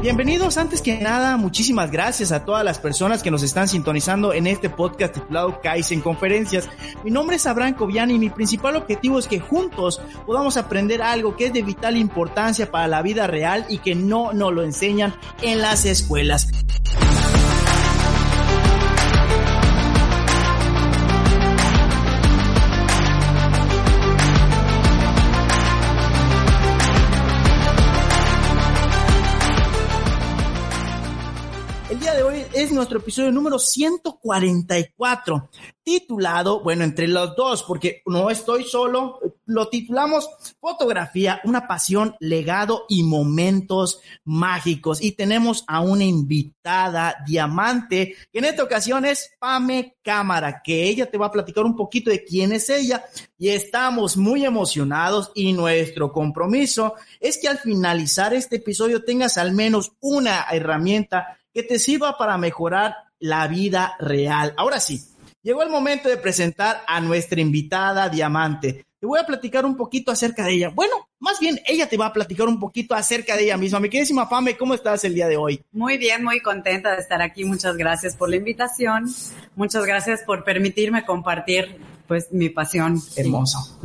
Bienvenidos antes que nada, muchísimas gracias a todas las personas que nos están sintonizando en este podcast titulado Kaizen Conferencias. Mi nombre es Abraham Coviani y mi principal objetivo es que juntos podamos aprender algo que es de vital importancia para la vida real y que no nos lo enseñan en las escuelas. Nuestro episodio número 144, titulado, bueno, entre los dos, porque no estoy solo, lo titulamos Fotografía, una pasión, legado y momentos mágicos. Y tenemos a una invitada diamante, que en esta ocasión es Pame Cámara, que ella te va a platicar un poquito de quién es ella. Y estamos muy emocionados y nuestro compromiso es que al finalizar este episodio tengas al menos una herramienta que te sirva para mejorar la vida real. Ahora sí, llegó el momento de presentar a nuestra invitada Diamante. Te voy a platicar un poquito acerca de ella. Bueno, más bien ella te va a platicar un poquito acerca de ella misma. Mi queridísima Pame, ¿cómo estás el día de hoy? Muy bien, muy contenta de estar aquí. Muchas gracias por la invitación. Muchas gracias por permitirme compartir pues mi pasión. Hermoso.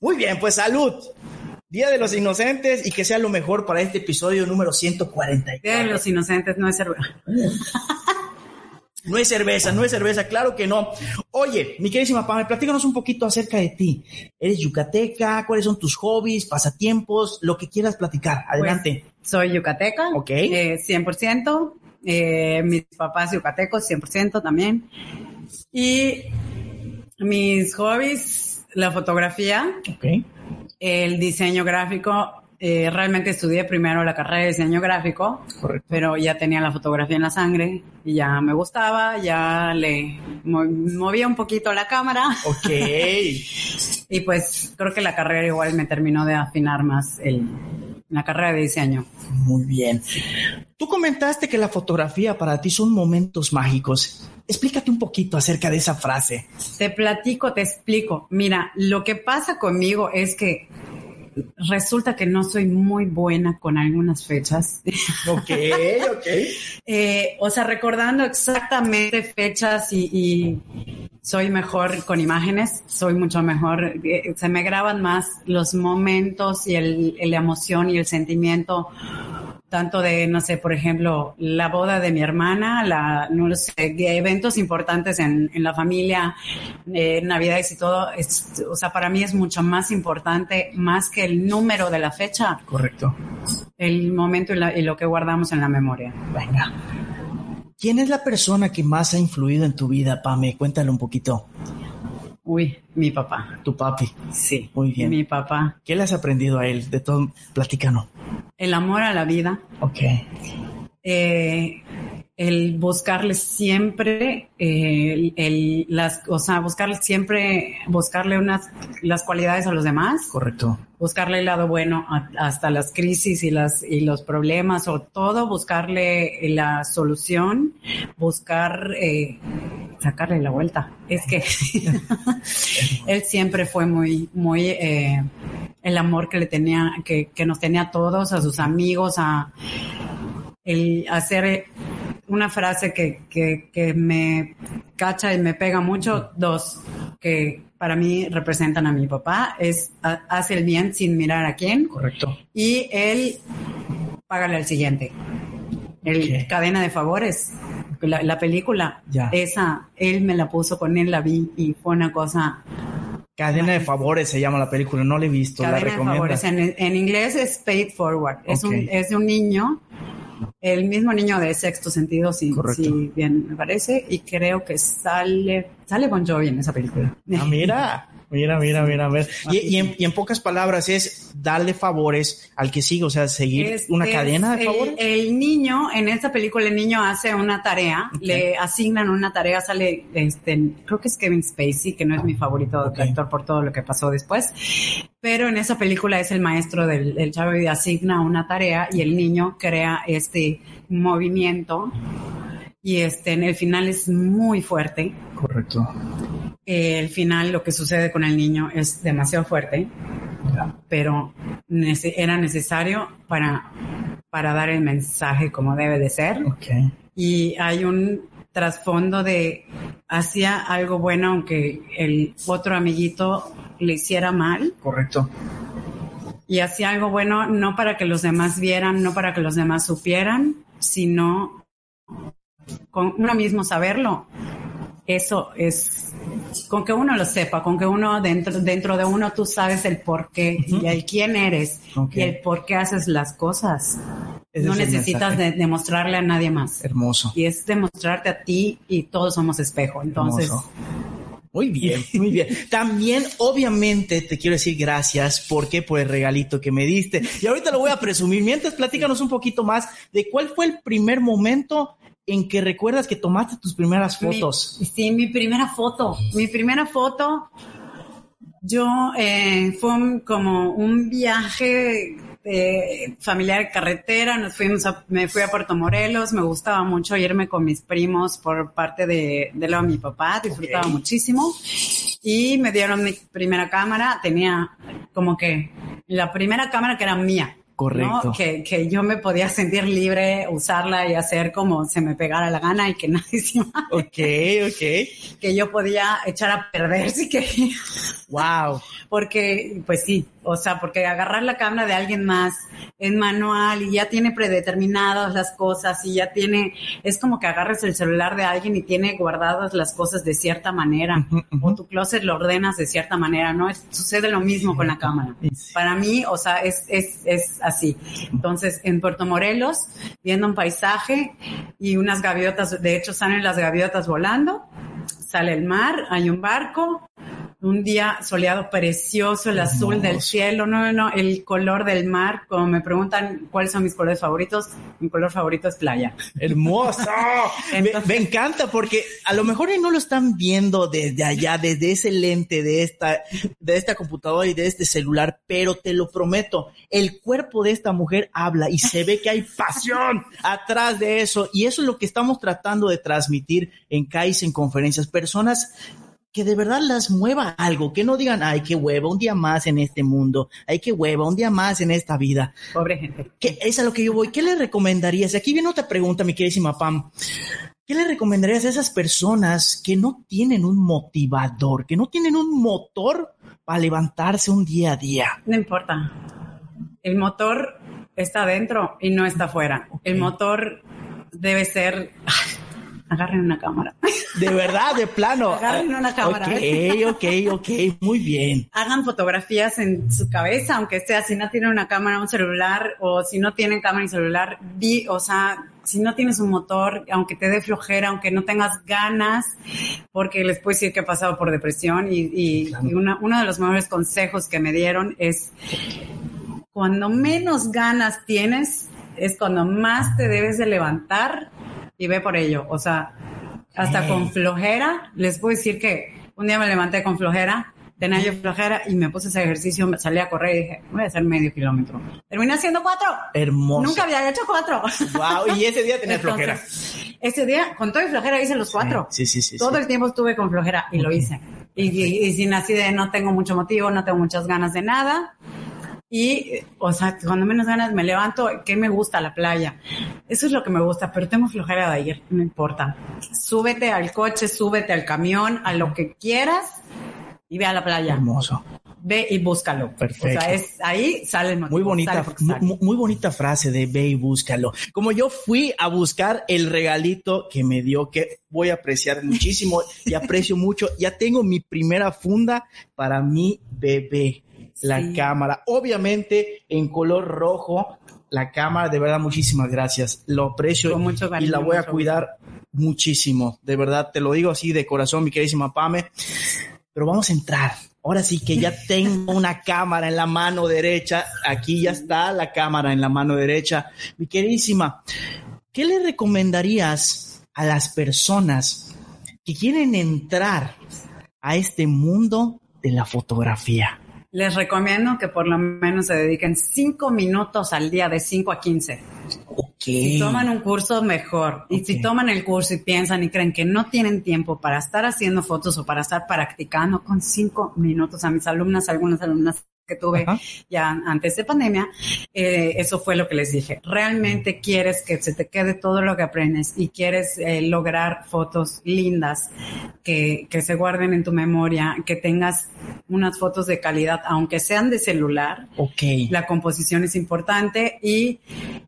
Muy bien, pues salud. Día de los Inocentes y que sea lo mejor para este episodio número 144. Día de los Inocentes no es cerveza. No es cerveza, no es cerveza, claro que no. Oye, mi queridísima Pamela, platícanos un poquito acerca de ti. ¿Eres yucateca? ¿Cuáles son tus hobbies, pasatiempos, lo que quieras platicar? Pues, Adelante. soy yucateca. Ok. 100%. Eh, eh, mis papás yucatecos, 100% también. Y mis hobbies, la fotografía. Ok el diseño gráfico. Eh, realmente estudié primero la carrera de diseño gráfico, pero ya tenía la fotografía en la sangre y ya me gustaba, ya le movía un poquito la cámara. Ok. y pues creo que la carrera igual me terminó de afinar más el, la carrera de diseño. Muy bien. Tú comentaste que la fotografía para ti son momentos mágicos. Explícate un poquito acerca de esa frase. Te platico, te explico. Mira, lo que pasa conmigo es que resulta que no soy muy buena con algunas fechas. Ok, ok. Eh, o sea, recordando exactamente fechas y, soy mejor con imágenes, soy mucho mejor, eh, se me graban más los momentos y el, la emoción y el sentimiento tanto de, no sé, por ejemplo, la boda de mi hermana, la, no sé, eventos importantes en, en la familia, eh, navidades y todo, o sea, para mí es mucho más importante, más que el número de la fecha. Correcto. El momento y, y lo que guardamos en la memoria. Venga. ¿Quién es la persona que más ha influido en tu vida, Pame? Cuéntale un poquito. Uy, mi papá. Tu papi. Sí. Muy bien. Mi papá. ¿Qué le has aprendido a él? De todo, platícanos. El amor a la vida. Ok. Eh, el buscarle siempre, eh, el, las, o sea, buscarle siempre, buscarle unas, las cualidades a los demás. Correcto. Buscarle el lado bueno hasta las crisis y las, y los problemas o todo, buscarle la solución, buscar, eh, sacarle la vuelta. Es que él siempre fue muy, muy, eh, el amor que le tenía, que, que nos tenía a todos, a sus amigos, a, el hacer una frase que, que, me cacha y me pega mucho, dos, que para mí representan a mi papá, es hace el bien sin mirar a quién. Correcto. Y él, págale al siguiente. El cadena de favores. La, película, esa, él me la puso con él, la vi y fue una cosa Cadena de favores se llama la película, no la he visto, Cadena la recomiendo. De favores. En, en, inglés es Paid Forward. Es, un, es un niño el mismo niño de sexto sentido, si, si, bien me parece, y creo que sale, sale Bon Jovi en esa película. Ah, mira. Mira, mira, mira, a ver. Y, en, pocas palabras es darle favores al que sigue, o sea, seguir una cadena de favores. El, niño, en esta película, el niño hace una tarea, le asignan una tarea, sale, este, creo que es Kevin Spacey, que no es mi favorito actor por todo lo que pasó después, pero en esa película es el maestro del, del chavo y asigna una tarea y el niño crea este movimiento y este, en el final es muy fuerte. Correcto. Eh, el final, lo que sucede con el niño es demasiado fuerte, pero era necesario para, para dar el mensaje como debe de ser. Okay. Y hay un trasfondo de hacía algo bueno aunque el otro amiguito le hiciera mal. Correcto. Y hacía algo bueno no para que los demás vieran, no para que los demás supieran, sino con uno mismo saberlo. Eso es, con que uno lo sepa, con que uno dentro, dentro de uno tú sabes el por qué y el quién eres y el por qué haces las cosas. no necesitas demostrarle a nadie más. Hermoso. Y es demostrarte a ti y todos somos espejo. Entonces, Muy bien, muy bien. También, obviamente, te quiero decir gracias porque por el regalito que me diste. Y ahorita lo voy a presumir. Mientras, platícanos un poquito más de cuál fue el primer momento en que recuerdas que tomaste tus primeras fotos. sí, mi primera foto. Mi primera foto, yo eh, fue como un viaje eh, familiar carretera, nos fuimos a, me fui a Puerto Morelos, me gustaba mucho irme con mis primos por parte de, de lo de mi papá, disfrutaba muchísimo. Y me dieron mi primera cámara, tenía como que la primera cámara que era mía. Correcto. Que, que, yo me podía sentir libre, usarla y hacer como se me pegara la gana y que nadie se Ok, ok. Que yo podía echar a perder si quería. Wow. Porque, pues sí, o sea, porque agarrar la cámara de alguien más en manual y ya tiene predeterminadas las cosas y ya tiene, es como que agarres el celular de alguien y tiene guardadas las cosas de cierta manera o tu closet lo ordenas de cierta manera, ¿no? sucede lo mismo con la cámara. Para mí, o sea, es, es, es así. Entonces, en Puerto Morelos, viendo un paisaje y unas gaviotas, de hecho salen las gaviotas volando, sale el mar, hay un barco, un día soleado precioso, el azul del cielo, no, no, el color del mar. Como me preguntan cuáles son mis colores favoritos, mi color favorito es playa. Hermoso. me, encanta porque a lo mejor no lo están viendo desde allá, desde ese lente de esta, de esta computadora y de este celular, pero te lo prometo, el cuerpo de esta mujer habla y se ve que hay pasión atrás de eso y eso es lo que estamos tratando de transmitir en CAIS en conferencias. Personas que de verdad las mueva algo, que no digan, ay, qué hueva, un día más en este mundo, ay, qué hueva, un día más en esta vida. Pobre gente. Que es a lo que yo voy. ¿Qué le recomendarías? Aquí viene otra pregunta, mi queridísima Pam. ¿Qué le recomendarías a esas personas que no tienen un motivador, que no tienen un motor para levantarse un día a día? No importa. El motor está adentro y no está afuera. El motor debe ser agarren una cámara. De verdad, de plano. agarren una cámara. Ok, ok, ok, muy bien. Hagan fotografías en su cabeza, aunque sea si no tienen una cámara, un celular, o si no tienen cámara y celular, o sea, si no tienes un motor, aunque te dé flojera, aunque no tengas ganas, porque les puedo decir que he pasado por depresión y, y, uno de los mejores consejos que me dieron es cuando menos ganas tienes, es cuando más te debes de levantar y ve por ello. O sea, hasta con flojera, les puedo decir que un día me levanté con flojera, tenía yo flojera y me puse ese ejercicio, salí a correr y dije, voy a hacer medio kilómetro. Terminé haciendo cuatro. Hermoso. Nunca había hecho cuatro. Wow, y ese día tenía flojera. Ese día, con todo y flojera, hice los cuatro. Sí, sí, sí. Todo el tiempo estuve con flojera y lo hice. Y, y, y, sin así de no tengo mucho motivo, no tengo muchas ganas de nada. Y, o sea, cuando menos ganas me levanto, ¿qué me gusta? La playa. Eso es lo que me gusta, pero tengo flojera de ayer, no importa. Súbete al coche, súbete al camión, a lo que quieras y ve a la playa. Hermoso. Ve y búscalo. Perfecto. O sea, es, ahí sale el Muy bonita, muy, muy, bonita frase de ve y búscalo. Como yo fui a buscar el regalito que me dio, que voy a apreciar muchísimo y aprecio mucho, ya tengo mi primera funda para mi bebé la cámara. Obviamente en color rojo, la cámara, de verdad, muchísimas gracias. Lo aprecio y la voy a cuidar muchísimo. De verdad, te lo digo así de corazón, mi queridísima Pame. Pero vamos a entrar. Ahora sí que ya tengo una cámara en la mano derecha. Aquí ya está la cámara en la mano derecha. Mi queridísima, ¿qué le recomendarías a las personas que quieren entrar a este mundo de la fotografía? Les recomiendo que por lo menos se dediquen cinco minutos al día, de 5 a 15. Ok, Si toman un curso, mejor. Y si toman el curso y piensan y creen que no tienen tiempo para estar haciendo fotos o para estar practicando con cinco minutos a mis alumnas, algunas alumnas que tuve ya antes de pandemia, eh, eso fue lo que les dije. Realmente quieres que se te quede todo lo que aprendes y quieres eh, lograr fotos lindas que, que se guarden en tu memoria, que tengas unas fotos de calidad, aunque sean de celular. Ok. La composición es importante y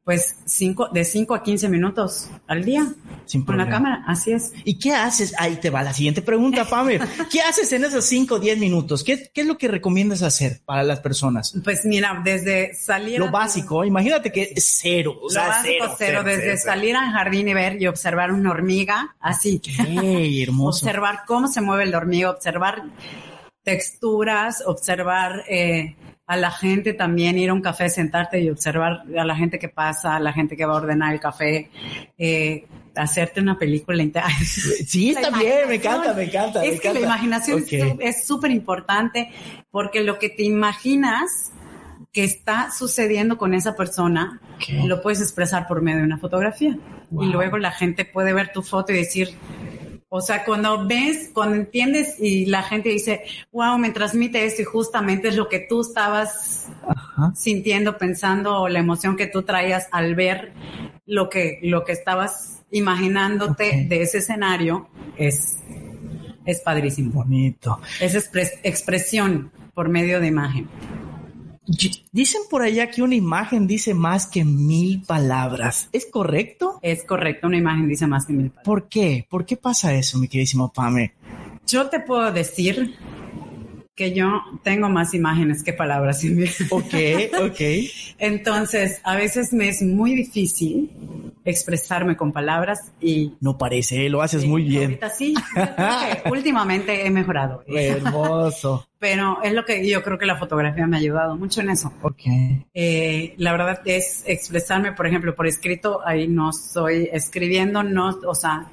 pues cinco, de 5 a 15 minutos al día Sin con la cámara. Así es. ¿Y qué haces? Ahí te va la siguiente pregunta, Pamela. ¿Qué haces en esos 5 o 10 minutos? ¿Qué, ¿Qué es lo que recomiendas hacer para las personas? Pues mira, desde salir... Lo a- básico, imagínate que es cero. O Lo sea, básico cero, cero, desde cero, salir al jardín y ver y observar una hormiga, así. Ey, hermoso. observar cómo se mueve la hormiga, observar texturas, observar eh, a la gente también, ir a un café, sentarte y observar a la gente que pasa, a la gente que va a ordenar el café, eh, hacerte una película. Sí, está bien, me encanta, me encanta. Es me que la imaginación es súper importante porque lo que te imaginas que está sucediendo con esa persona lo puedes expresar por medio de una fotografía. Wow. Y luego la gente puede ver tu foto y decir, o sea, cuando ves, cuando entiendes y la gente dice, wow, me transmite esto y justamente es lo que tú estabas Ajá. sintiendo, pensando o la emoción que tú traías al ver lo que, lo que estabas imaginándote de ese escenario, es, es padrísimo. Bonito. Es expres- expresión por medio de imagen. Dicen por allá que una imagen dice más que mil palabras. ¿Es correcto? Es correcto, una imagen dice más que mil palabras. ¿Por qué? ¿Por qué pasa eso, mi queridísimo Pame? Yo te puedo decir que yo tengo más imágenes que palabras en mi Ok, ok. Entonces, a veces me es muy difícil expresarme con palabras y No parece, lo haces muy bien. Ahorita sí, últimamente he mejorado. Hermoso. Pero es lo que yo creo que la fotografía me ha ayudado mucho en eso. Ok. Eh, la verdad es expresarme, por ejemplo, por escrito, ahí no estoy escribiendo, no, o sea,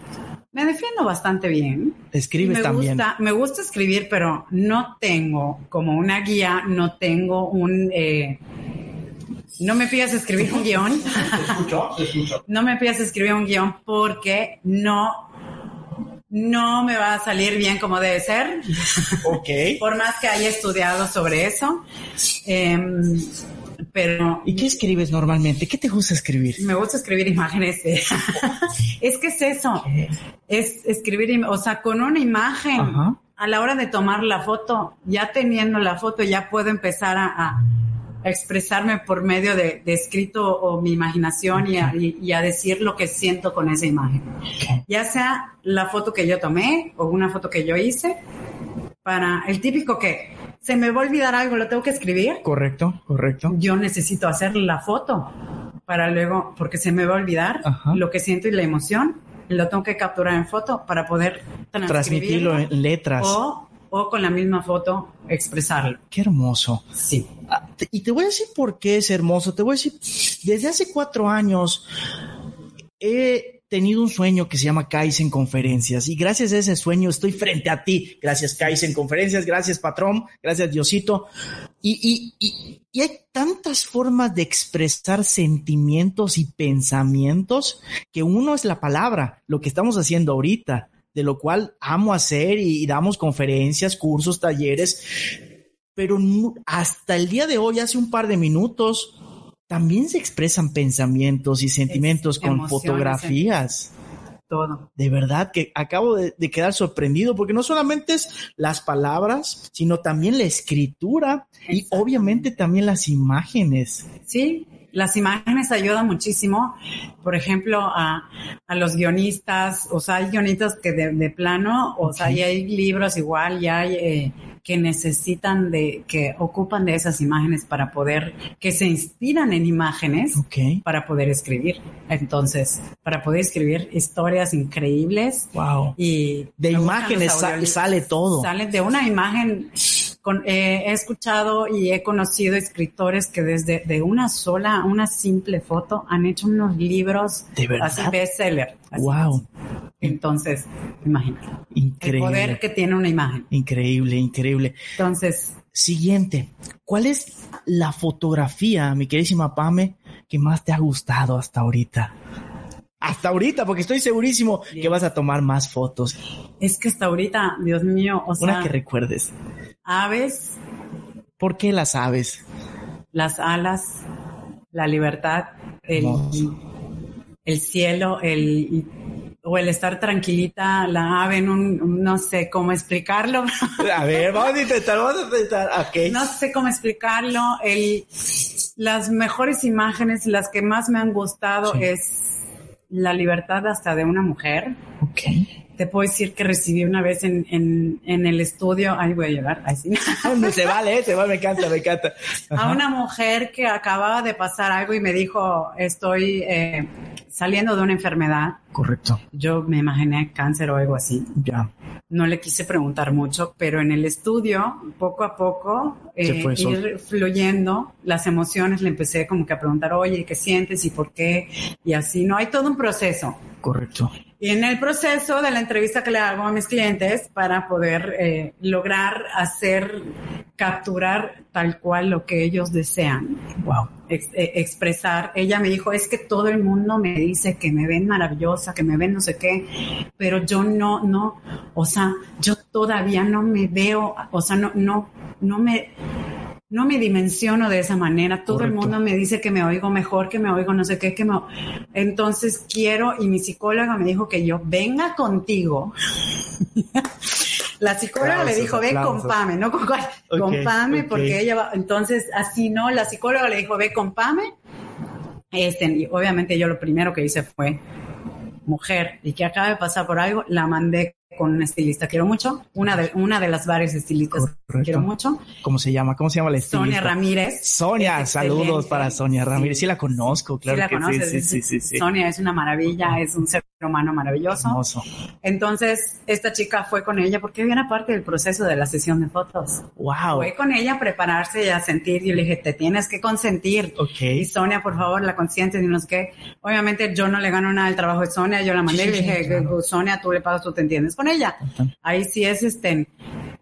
me defiendo bastante bien. Escribes me también. Gusta, me gusta escribir, pero no tengo como una guía, no tengo un... eh, no me pidas escribir un guion. No me pidas escribir un guion porque no, no me va a salir bien como debe ser. Ok. Por más que haya estudiado sobre eso. Em, pero ¿Y qué escribes normalmente? ¿Qué te gusta escribir? me gusta escribir imágenes. de- es que es eso. Es escribir, o sea, con una imagen. Ajá. A la hora de tomar la foto, ya teniendo la foto, ya puedo empezar a, a expresarme por medio de, de escrito o mi imaginación y, a, y- y a decir lo que siento con esa imagen. Ya sea la foto que yo tomé o una foto que yo hice, para el típico que se me va a olvidar algo, lo tengo que escribir Correcto, correcto. yo necesito hacer la foto para luego, porque se me va a olvidar Ajá. lo que siento y la emoción, lo tengo que capturar en foto para poder Transmitirlo en letras. o, o con la misma foto expresarlo. Qué hermoso. Sí. Ah, Y te voy a decir por qué es hermoso. Te voy a decir, desde hace cuatro años he tenido un sueño que se llama Kaizen Conferencias y gracias a ese sueño estoy frente a ti. Gracias Kaizen Conferencias, gracias patrón, gracias Diosito. Y, y, y, hay tantas formas de expresar sentimientos y pensamientos que uno es la palabra, lo que estamos haciendo ahorita, de lo cual amo hacer y, damos conferencias, cursos, talleres, pero hasta el día de hoy, hace un par de minutos, también se expresan pensamientos y sentimientos con fotografías. Todo. De verdad que acabo de, de quedar sorprendido porque no solamente es las palabras, sino también la escritura y obviamente también las imágenes. Sí, las imágenes ayudan muchísimo, por ejemplo, a, a los guionistas, o sea, hay guionistas que de, de plano, o sea, y hay libros igual, y hay eh, que necesitan de, que ocupan de esas imágenes para poder, que se inspiran en imágenes Ok. para poder escribir. Entonces, para poder escribir historias increíbles Wow. y De imágenes sale todo. Sale de una imagen, con, eh, he escuchado y he conocido escritores que desde de una sola, una simple foto han hecho unos libros ¿De verdad? así bestseller. así. Wow. Entonces, imagínate. Increíble. El poder que tiene una imagen. Increíble, increíble. Entonces, Siguiente, ¿cuál es la fotografía, mi queridísima Pame, que más te ha gustado hasta ahorita? Hasta ahorita, porque estoy segurísimo que vas a tomar más fotos. es que hasta ahorita, Dios mío, o Una sea, que recuerdes. aves, ¿Por qué las sabes? las alas, la libertad, el, el cielo, el o el estar tranquilita, la ave en un, no sé cómo explicarlo, A ver, vamos a intentar, vamos a intentar. Ok. no sé cómo explicarlo, el, las mejores imágenes, las que más me han gustado Sí. es la libertad hasta de una mujer. Ok. Te puedo decir que recibí una vez en, en, en el estudio, ahí voy a llorar, ahí sí. se vale, eh, se vale, me encanta, me encanta. a una mujer que acababa de pasar algo y me dijo, estoy eh, saliendo de una enfermedad. Correcto. Yo me imaginé cáncer o algo así. Ya. No le quise preguntar mucho, pero en el estudio, poco a poco, eh, ir fluyendo las emociones, le empecé como que a preguntar, oye, ¿qué sientes y por qué? Y así, no hay todo un proceso. Correcto. Y en el proceso de la entrevista que le hago a mis clientes para poder eh, lograr hacer, capturar tal cual lo que ellos desean, Wow. Ex- eh, expresar. Ella me dijo, es que todo el mundo me dice que me ven maravillosa, que me ven no sé qué, pero yo no, no, o sea, yo todavía no me veo, o sea, no, no, no me, no me dimensiono de esa manera. Todo el mundo me dice que me oigo mejor, que me oigo no sé qué, que me... Entonces quiero, y mi psicóloga me dijo que yo venga contigo. La psicóloga Aplausos, le dijo, ve aplausos. con Pame, no con, cuál, Ok, con Pame, porque ella va, entonces así no, la psicóloga le dijo, ve con Pame. Este, y obviamente yo lo primero que hice fue mujer y que acaba de pasar por algo, la mandé con una estilista, quiero mucho, una de, una de las varias estilistas, Correcto. quiero mucho, ¿Cómo se llama? ¿Cómo se llama la Sonia estilista? Ramírez. Sonia, saludos para Sonia Ramírez. Sí, Sí. la conozco, claro sí la que conoces, sí, sí. Sonia es una maravilla, es un ser humano maravilloso. Hermoso. Entonces, esta chica fue con ella porque viene parte del proceso de la sesión de fotos. Wow. Fue con ella a prepararse y a sentir. Yo le dije, te tienes que consentir. Ok. Y Sonia, por favor, la consientes y no sé qué. Obviamente yo no le gano nada al trabajo de Sonia, yo la mandé Sí, y le dije, claro. Sonia, tú le pagas, tú te entiendes con ella. Ahí sí es, este,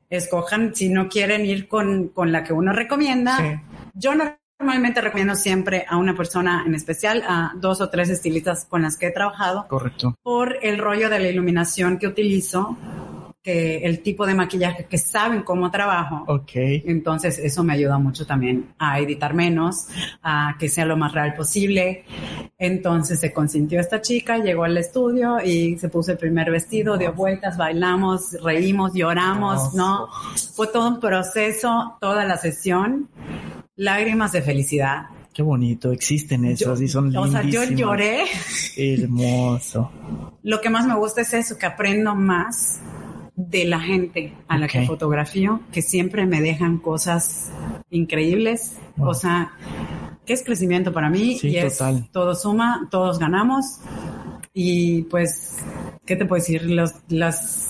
escojan, si no quieren ir con, con la que uno recomienda. Sí. Yo normalmente recomiendo siempre a una persona en especial, a dos o tres estilistas con las que he trabajado, Correcto. por el rollo de la iluminación que utilizo, que el tipo de maquillaje que saben cómo trabajo. Ok. Entonces eso me ayuda mucho también a editar menos, a que sea lo más real posible. Entonces se consintió esta chica, llegó al estudio y se puso el primer vestido, dio vueltas, bailamos, reímos, lloramos, ¿no? Fue todo un proceso, toda la sesión, lágrimas de felicidad. Qué bonito. Existen esos y son O sea, yo lindísimos. lloré. Hermoso. Lo que más me gusta es eso, que aprendo más de la gente a la que fotografío, que siempre me dejan cosas increíbles. Wow. O sea, que es crecimiento para mí Sí, y es total. todo suma, todos ganamos. Y pues, ¿qué te puedo decir? Los, las,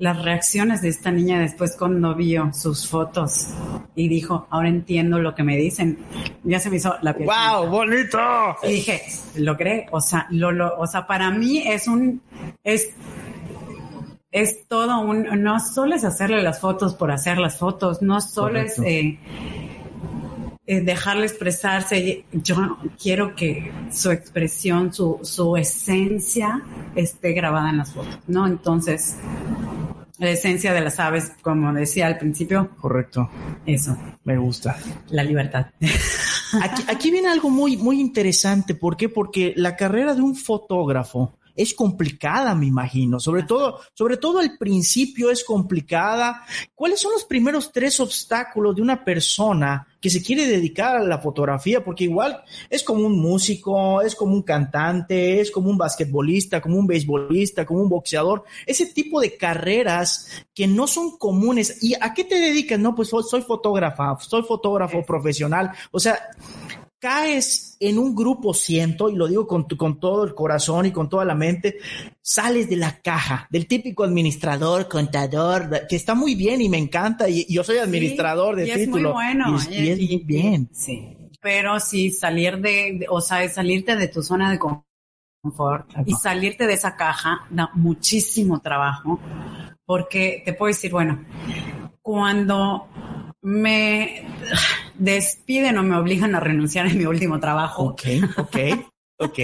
las reacciones de esta niña después cuando vio sus fotos y dijo, ahora entiendo lo que me dicen. Ya se me hizo la piel. ¡Wow! ¡Bonito! Y dije, logré, o sea, lo, lo, o sea, para mí es un, es, es todo un, no solo es hacerle las fotos por hacer las fotos, no solo Correcto. es eh, eh, dejarle expresarse. Yo quiero que su expresión, su, su esencia esté grabada en las fotos, ¿no? Entonces, la esencia de las aves, como decía al principio, Correcto. eso, Me gusta. la libertad. Aquí, aquí viene algo muy, muy interesante. ¿Por qué? Porque la carrera de un fotógrafo es complicada, me imagino. Sobre todo, sobre todo al principio es complicada. ¿Cuáles son los primeros tres obstáculos de una persona que se quiere dedicar a la fotografía? Porque igual es como un músico, es como un cantante, es como un basquetbolista, como un beisbolista, como un boxeador. Ese tipo de carreras que no son comunes. ¿Y a qué te dedicas? No, pues soy fotógrafa, soy fotógrafo profesional. O sea, caes en un grupo, siento, y lo digo con, con todo el corazón y con toda la mente, sales de la caja, del típico administrador, contador, que está muy bien y me encanta, y, yo soy administrador de y título. Es muy bueno. Y, es muy bien. Sí. Pero sí, salir de, o sea, salirte de tu zona de confort y salirte de esa caja da muchísimo trabajo, porque te puedo decir, bueno, cuando me despiden o me obligan a renunciar en mi último trabajo. Ok, ok, ok.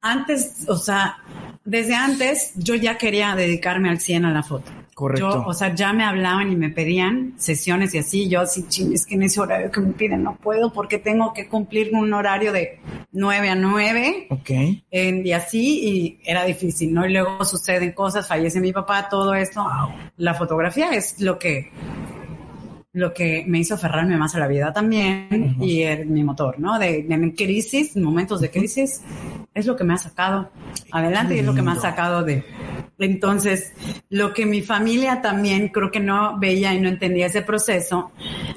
antes, o sea, desde antes yo ya quería dedicarme al 100 a la foto. Correcto. Yo, o sea, ya me hablaban y me pedían sesiones y así. Yo así, ching, es que en ese horario que me piden no puedo porque tengo que cumplir un horario de 9 a 9. Ok. Y así, y era difícil, ¿no? Y luego suceden cosas, fallece mi papá, todo esto. La fotografía es lo que lo que me hizo aferrarme más a la vida también uh -huh. y el, mi motor, ¿no? De, de crisis, momentos de crisis, es lo que me ha sacado adelante y es lo que me ha sacado de... Entonces, lo que mi familia también creo que no veía y no entendía ese proceso,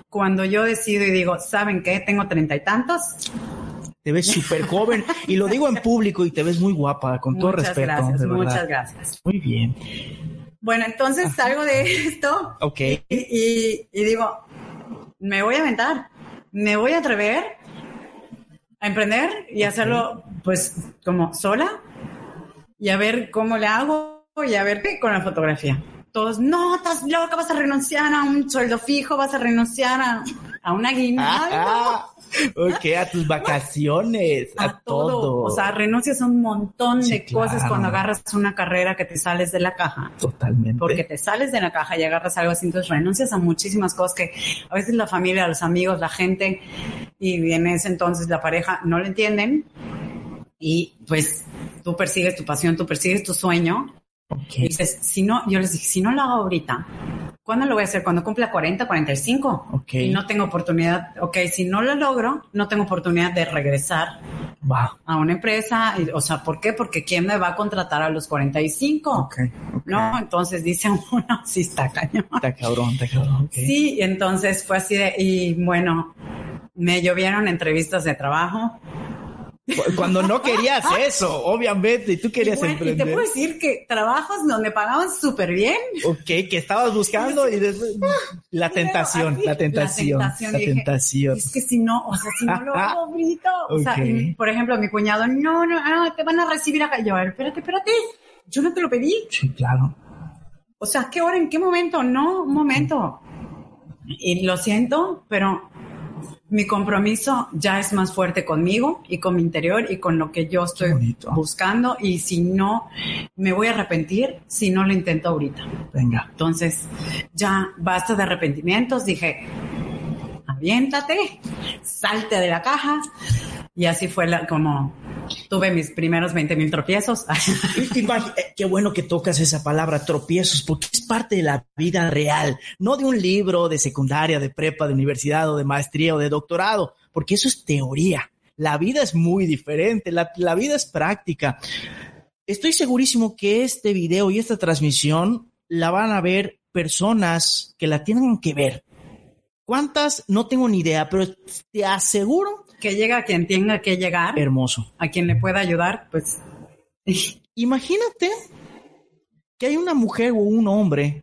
cuando yo decido y digo, ¿saben qué? Tengo treinta y tantos, te ves súper joven y lo digo en público y te ves muy guapa, con todo muchas respeto. Gracias, de muchas gracias. Muy bien. Bueno, entonces salgo de esto Ok. y, y, y digo, me voy a aventar, me voy a atrever a emprender y hacerlo pues como sola y a ver cómo le hago y a ver qué con la fotografía. Todos, no, estás loca, vas a renunciar a un sueldo fijo, vas a renunciar a, a un aguinaldo. Ah, ok, a tus vacaciones, a, a todo. O sea, renuncias a un montón Sí, de cosas cuando agarras una carrera que te sales de la caja. Totalmente. Porque te sales de la caja y agarras algo así, entonces renuncias a muchísimas cosas que a veces la familia, los amigos, la gente y en ese entonces la pareja no lo entienden y pues tú persigues tu pasión, tú persigues tu sueño Ok. y dices, si no, yo les dije, si no lo hago ahorita, ¿cuándo lo voy a hacer? Cuando cumpla 40, 45. Ok. Y no tengo oportunidad, ok, si no lo logro, no tengo oportunidad de regresar Wow. a una empresa. O sea, ¿por qué? Porque ¿quién me va a contratar a los 45? Ok. ok. ¿No? Entonces dice uno, sí está cañón. Está cabrón, está cabrón. Sí, entonces fue así de, y bueno, me llovieron entrevistas de trabajo. Cu- Cuando no querías eso, obviamente, y tú querías y, bueno, y te emprender. puedo decir que trabajos donde pagaban súper bien. Ok, que estabas buscando y después la tentación, la tentación, la la tentación, dije, tentación. Es que si no, o sea, si no lo hago ahorita, o sea, Ok. y, por ejemplo, mi cuñado, no, no, ah, te van a recibir acá. Yo, a ver, espérate, espérate, yo no te lo pedí. Sí, claro. O sea, ¿qué hora? ¿En qué momento? No, un momento. Y lo siento, pero mi compromiso ya es más fuerte conmigo y con mi interior y con lo que yo estoy buscando. Y si no, me voy a arrepentir si no lo intento ahorita. Venga. Entonces, ya basta de arrepentimientos. Dije, aviéntate, salte de la caja. Y así fue la, como tuve mis primeros 20 mil tropiezos. Eh, Qué bueno que tocas esa palabra, tropiezos, porque es parte de la vida real, no de un libro de secundaria, de prepa, de universidad o de maestría o de doctorado, porque eso es teoría. La vida es muy diferente, la, la vida es práctica. Estoy segurísimo que este video y esta transmisión la van a ver personas que la tienen que ver. ¿Cuántas? No tengo ni idea, pero te aseguro, que llega a quien tenga que llegar, hermoso. a quien le pueda ayudar, pues Imagínate que hay una mujer o un hombre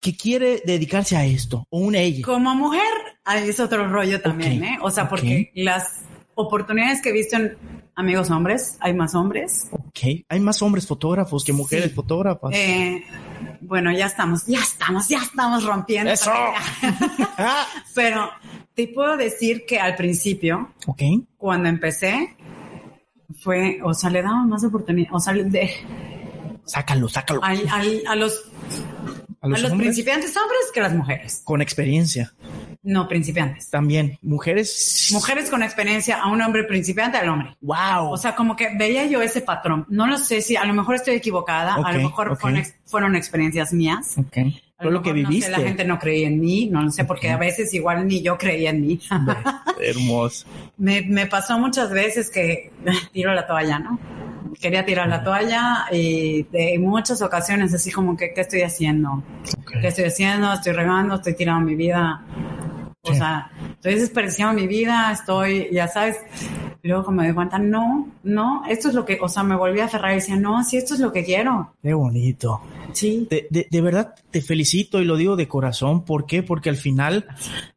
que quiere dedicarse a esto, o una ella. como mujer ahí es otro rollo también, ¿eh? O sea, porque las oportunidades que he visto en amigos hombres, hay más hombres. Ok, hay más hombres fotógrafos que mujeres Sí. fotógrafas. Eh, bueno, ya estamos, ya estamos, ya estamos rompiendo. ¡Eso! Pero te puedo decir que al principio, cuando empecé, fue, o sea, le daba más oportunidad, o sea, de, sácalo, sácalo. al- al- a los, a a los, hombres principiantes hombres que las mujeres. con experiencia No, principiantes. también. Mujeres. Mujeres con experiencia a un hombre principiante al hombre. Wow. O sea, como que veía yo ese patrón. No lo sé si a lo mejor estoy equivocada, a lo mejor fueron, ex- fueron experiencias mías. ok. A Fue lo que mejor, no sé, viviste. la gente no creía en mí, no lo sé, porque Ok. a veces igual ni yo creía en mí. Hermoso. me, me pasó muchas veces que tiro la toalla, ¿no? Quería tirar la toalla y de muchas ocasiones así como que, ¿qué estoy haciendo? Ok. ¿Qué estoy haciendo? Estoy regando, estoy tirando mi vida. O sea, estoy desperdiciando mi vida, estoy, ya sabes. Luego como me di cuenta, no, no, esto es lo que, o sea, me volví a aferrar y decía, no, sí, esto es lo que quiero. Qué bonito. Sí. De, de, de, verdad te felicito y lo digo de corazón. ¿Por qué? Porque al final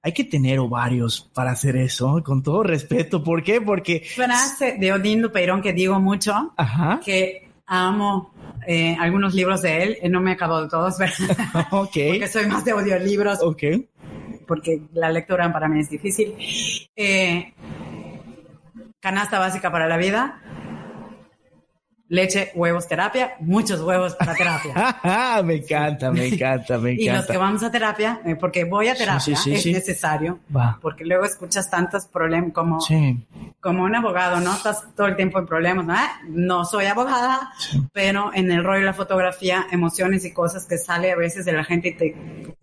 hay que tener ovarios para hacer eso, con todo respeto. ¿Por qué? Porque... Frase de Odín Lupeirón que digo mucho, Ajá. que amo eh, algunos libros de él, eh, no me acabo de todos, pero porque soy más de audiolibros, Ok. Porque la lectura para mí es difícil. Eh, canasta básica para la vida. Leche, huevos, terapia, muchos huevos para terapia. me encanta, me encanta, me Y los encanta. que vamos a terapia, eh, porque voy a terapia, sí, sí, es sí. necesario, Va. porque luego escuchas tantos problemas como, como un abogado, ¿no? Estás todo el tiempo en problemas, ¿no? Ah, No soy abogada, pero en el rollo de la fotografía, emociones y cosas que sale a veces de la gente y te...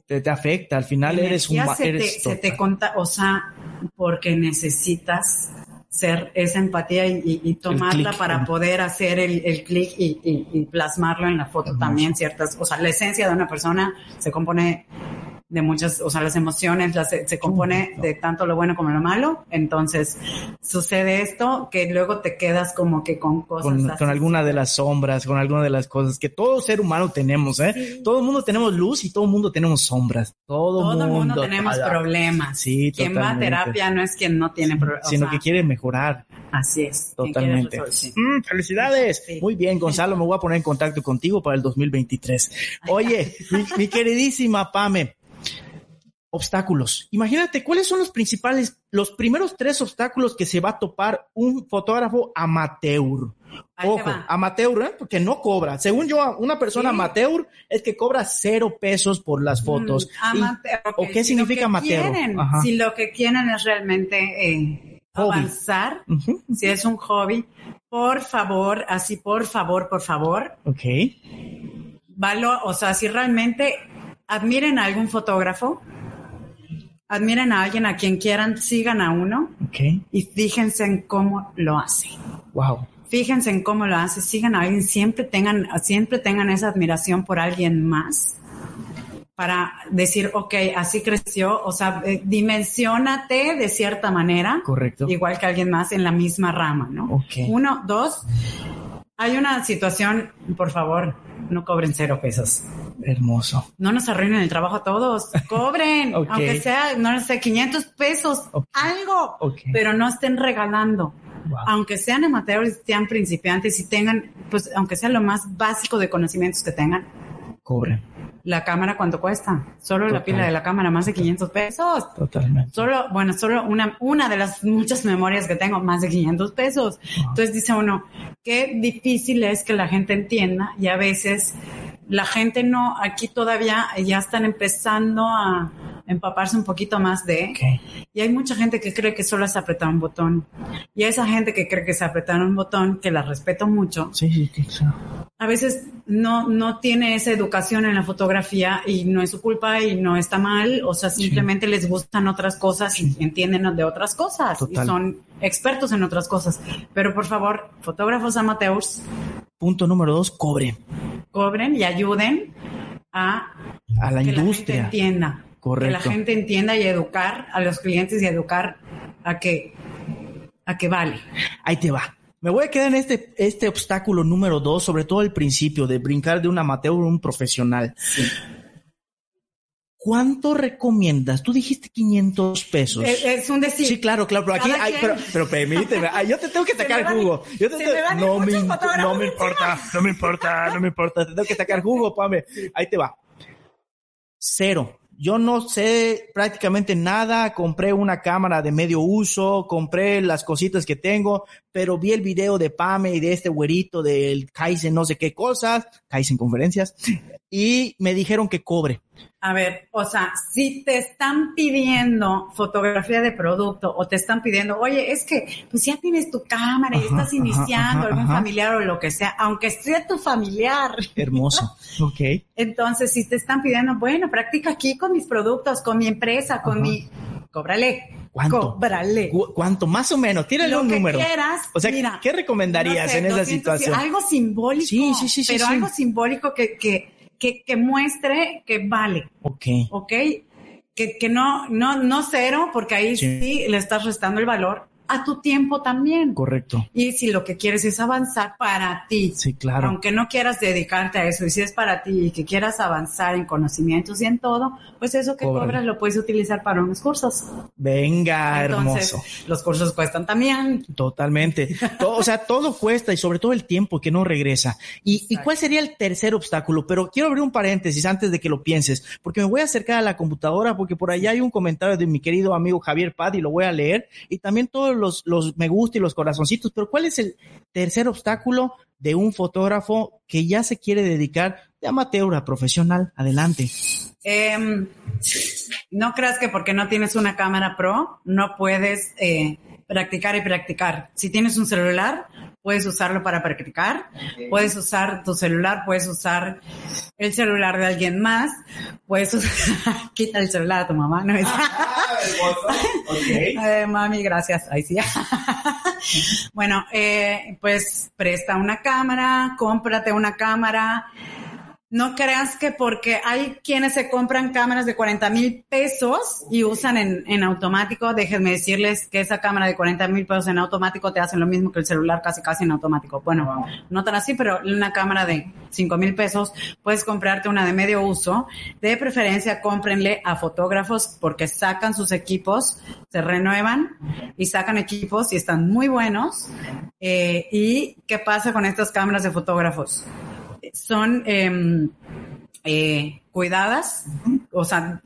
te, te afecta. Al final eres un... se, eres te, se te total. conta, o sea, porque necesitas ser esa empatía y, y- y tomarla para poder hacer el, el clic y, y- y plasmarlo en la foto Hermoso. también ciertas, o sea, la esencia de una persona se compone de muchas, o sea, las emociones las, se compone de tanto lo bueno como lo malo, entonces sucede esto que luego te quedas como que con cosas Con, así. con alguna de las sombras, con alguna de las cosas que todo ser humano tenemos, ¿eh? Sí. Todo el mundo tenemos luz y todo el mundo tenemos sombras. Todo, todo el mundo tenemos problemas. Sí, quien va a terapia no es quien no tiene problemas. Sino que quiere mejorar. Así es. Totalmente. resolver, sí. Mm, felicidades. Sí. Muy bien, Gonzalo, me voy a poner en contacto contigo para el 2023. Oye, mi, mi queridísima Pame, obstáculos. Imagínate, ¿cuáles son los principales, los primeros tres obstáculos que se va a topar un fotógrafo amateur? Ahí Ojo, amateur, ¿eh? porque no cobra. Según yo, una persona Sí. amateur es que cobra cero pesos por las fotos. Mm, Y- amateur, ¿O qué si significa amateur? quieren-. Si lo que quieren es realmente eh, avanzar, si es un hobby, por favor, así por favor, por favor, Ok. valo, o sea, si realmente admiren a algún fotógrafo, admiren a alguien a quien quieran, sigan a uno Ok. y fíjense en cómo lo hace. Wow. Fíjense en cómo lo hace, sigan a alguien, siempre tengan, siempre tengan esa admiración por alguien más para decir, ok, así creció, o sea, eh, dimensionate de cierta manera, Correcto. igual que alguien más en la misma rama, ¿no? Ok. Uno, dos, hay una situación, por favor, no cobren cero pesos. Hermoso. No nos arruinen el trabajo a todos. Cobren, aunque sea, no sé, 500 pesos, algo, pero no estén regalando. Wow. Aunque sean amateurs, sean principiantes y tengan, pues, aunque sea lo más básico de conocimientos que tengan, Cobre. La cámara, ¿cuánto cuesta? Solo la pila de la cámara, más de 500 pesos. Totalmente. Solo, bueno, solo una, una de las muchas memorias que tengo, más de 500 pesos. Entonces dice uno, qué difícil es que la gente entienda y a veces la gente no, aquí todavía ya están empezando a empaparse un poquito más de, Ok. y hay mucha gente que cree que solo es apretar un botón. Y a esa gente que cree que es apretar un botón, que la respeto mucho, Sí, sí, sí, a veces no, no tiene esa educación en la fotografía y no es su culpa y no está mal, o sea, simplemente les gustan otras cosas y entienden de otras cosas Total. y son expertos en otras cosas. Pero por favor, fotógrafos amateurs, Punto número dos, cobre. cobren y ayuden a A la que la gente industria. entienda. Correcto. Que la gente entienda y educar a los clientes y educar a que, a que vale. Ahí te va. Me voy a quedar en este, este obstáculo número dos, sobre todo el principio de brincar de un amateur a un profesional. ¿Cuánto recomiendas? Tú dijiste 500 pesos. Es, es un decir. Sí, claro, claro, pero aquí hay, pero, pero permíteme, yo te tengo que sacar van- jugo. Yo te no, me, no me importa, no me importa, no me importa, te tengo que sacar jugo, Pame. Ahí te va. Cero. Yo no sé prácticamente nada, compré una cámara de medio uso, compré las cositas que tengo, pero vi el video de Pame y de este güerito del Kaizen no sé qué cosas, Kaizen conferencias, y me dijeron que cobre. A ver, o sea, si te están pidiendo fotografía de producto o te están pidiendo, oye, es que pues ya tienes tu cámara y Ajá, estás iniciando, ajá, algún ajá. familiar o lo que sea, aunque sea tu familiar. Hermoso. ok. Entonces, si te están pidiendo, bueno, practica aquí con mis productos, con mi empresa, con mi... Cóbrale. ¿Cuánto? Cóbrale. ¿Cu- ¿Cuánto? Más o menos, tírale Lo un que número. quieras. O sea, mira, ¿qué recomendarías no sé, en esa 200, situación? Algo simbólico. Sí, sí, sí, sí, Pero sí. algo simbólico que, que, que, que muestre que vale. Ok. ¿ok? que, que no, no, no cero, porque ahí Sí. sí. le estás restando el valor a tu tiempo también. Correcto. Y si lo que quieres es avanzar para ti, Sí, claro. aunque no quieras dedicarte a eso, y si es para ti y que quieras avanzar en conocimientos y en todo, pues eso que cobras lo puedes utilizar para unos cursos. Venga, Entonces, hermoso. los cursos cuestan también. Totalmente. Todo- o sea, todo cuesta y sobre todo el tiempo que no regresa. ¿Y, ¿Y cuál sería el tercer obstáculo? Pero quiero abrir un paréntesis antes de que lo pienses, porque me voy a acercar a la computadora porque por allá hay un comentario de mi querido amigo Javier Pad y lo voy a leer y también todos los, los me gusta y los corazoncitos. Pero ¿cuál es el tercer obstáculo de un fotógrafo que ya se quiere dedicar de amateur a profesional? Adelante. Em, no creas que porque no tienes una cámara pro no puedes eh, practicar y practicar. Si tienes un celular, puedes usarlo para practicar, puedes usar tu celular, puedes usar el celular de alguien más, puedes usar, quita el celular a tu mamá, ¿no? Eh, mami, gracias. Ahí sí. bueno, eh, pues presta una cámara, cómprate una cámara. No creas que porque hay quienes se compran cámaras de 40 mil pesos y usan en, en automático, déjenme decirles que esa cámara de 40 mil pesos en automático te hace lo mismo que el celular casi casi en automático. Bueno, no tan así, pero una cámara de 5 mil pesos, puedes comprarte una de medio uso. De preferencia, cómprenle a fotógrafos porque sacan sus equipos, se renuevan y sacan equipos y están muy buenos. Eh, ¿Y qué pasa con estas cámaras de fotógrafos? Son em, eh, cuidadas, o sea,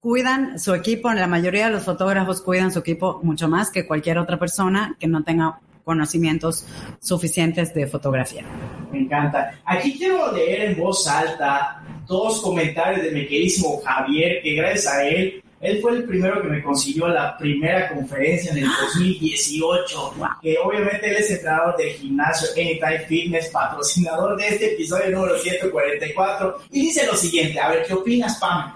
cuidan su equipo. La mayoría de los fotógrafos cuidan su equipo mucho más que cualquier otra persona que no tenga conocimientos suficientes de fotografía. Me encanta. Aquí quiero leer en voz alta dos comentarios de mi queridísimo Javier, que gracias a él, él fue el primero que me consiguió la primera conferencia en el 2018, que obviamente él es entrenador del gimnasio Anytime Fitness, patrocinador de este episodio número 144, y dice lo siguiente, a ver, ¿qué opinas, Pam?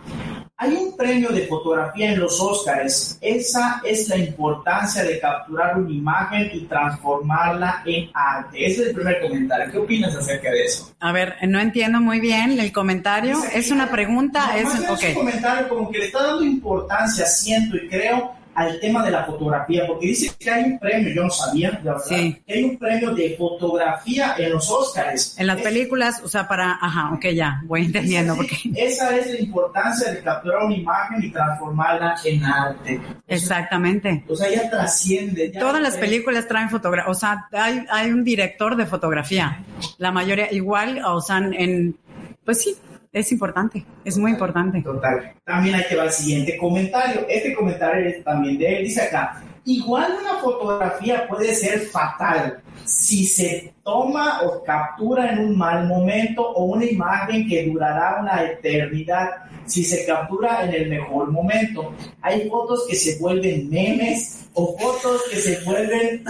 Hay un premio de fotografía en los Óscares. Esa es la importancia de capturar una imagen y transformarla en arte. Ese es el primer comentario. ¿Qué opinas acerca de eso? A ver, no entiendo muy bien el comentario. Es una pregunta, No, es, un comentario como que le está dando importancia, siento y creo, al tema de la fotografía, porque dice que hay un premio, yo no sabía, la verdad, Sí. que hay un premio de fotografía en los Óscares. En las Es- películas, o sea, para, ajá, ok, ya, voy entendiendo, porque Esa es la importancia de capturar una imagen y transformarla en arte. exactamente. O sea, ya trasciende. ya Todas las películas traen fotografía, o sea, hay, hay un director de fotografía. La mayoría, igual, o sea, en, pues sí, es importante, es muy importante. Total. También hay que ver el siguiente comentario. Este comentario es también de él. Dice acá, igual una fotografía puede ser fatal si se toma o captura en un mal momento o una imagen que durará una eternidad si se captura en el mejor momento. Hay fotos que se vuelven memes o fotos que se vuelven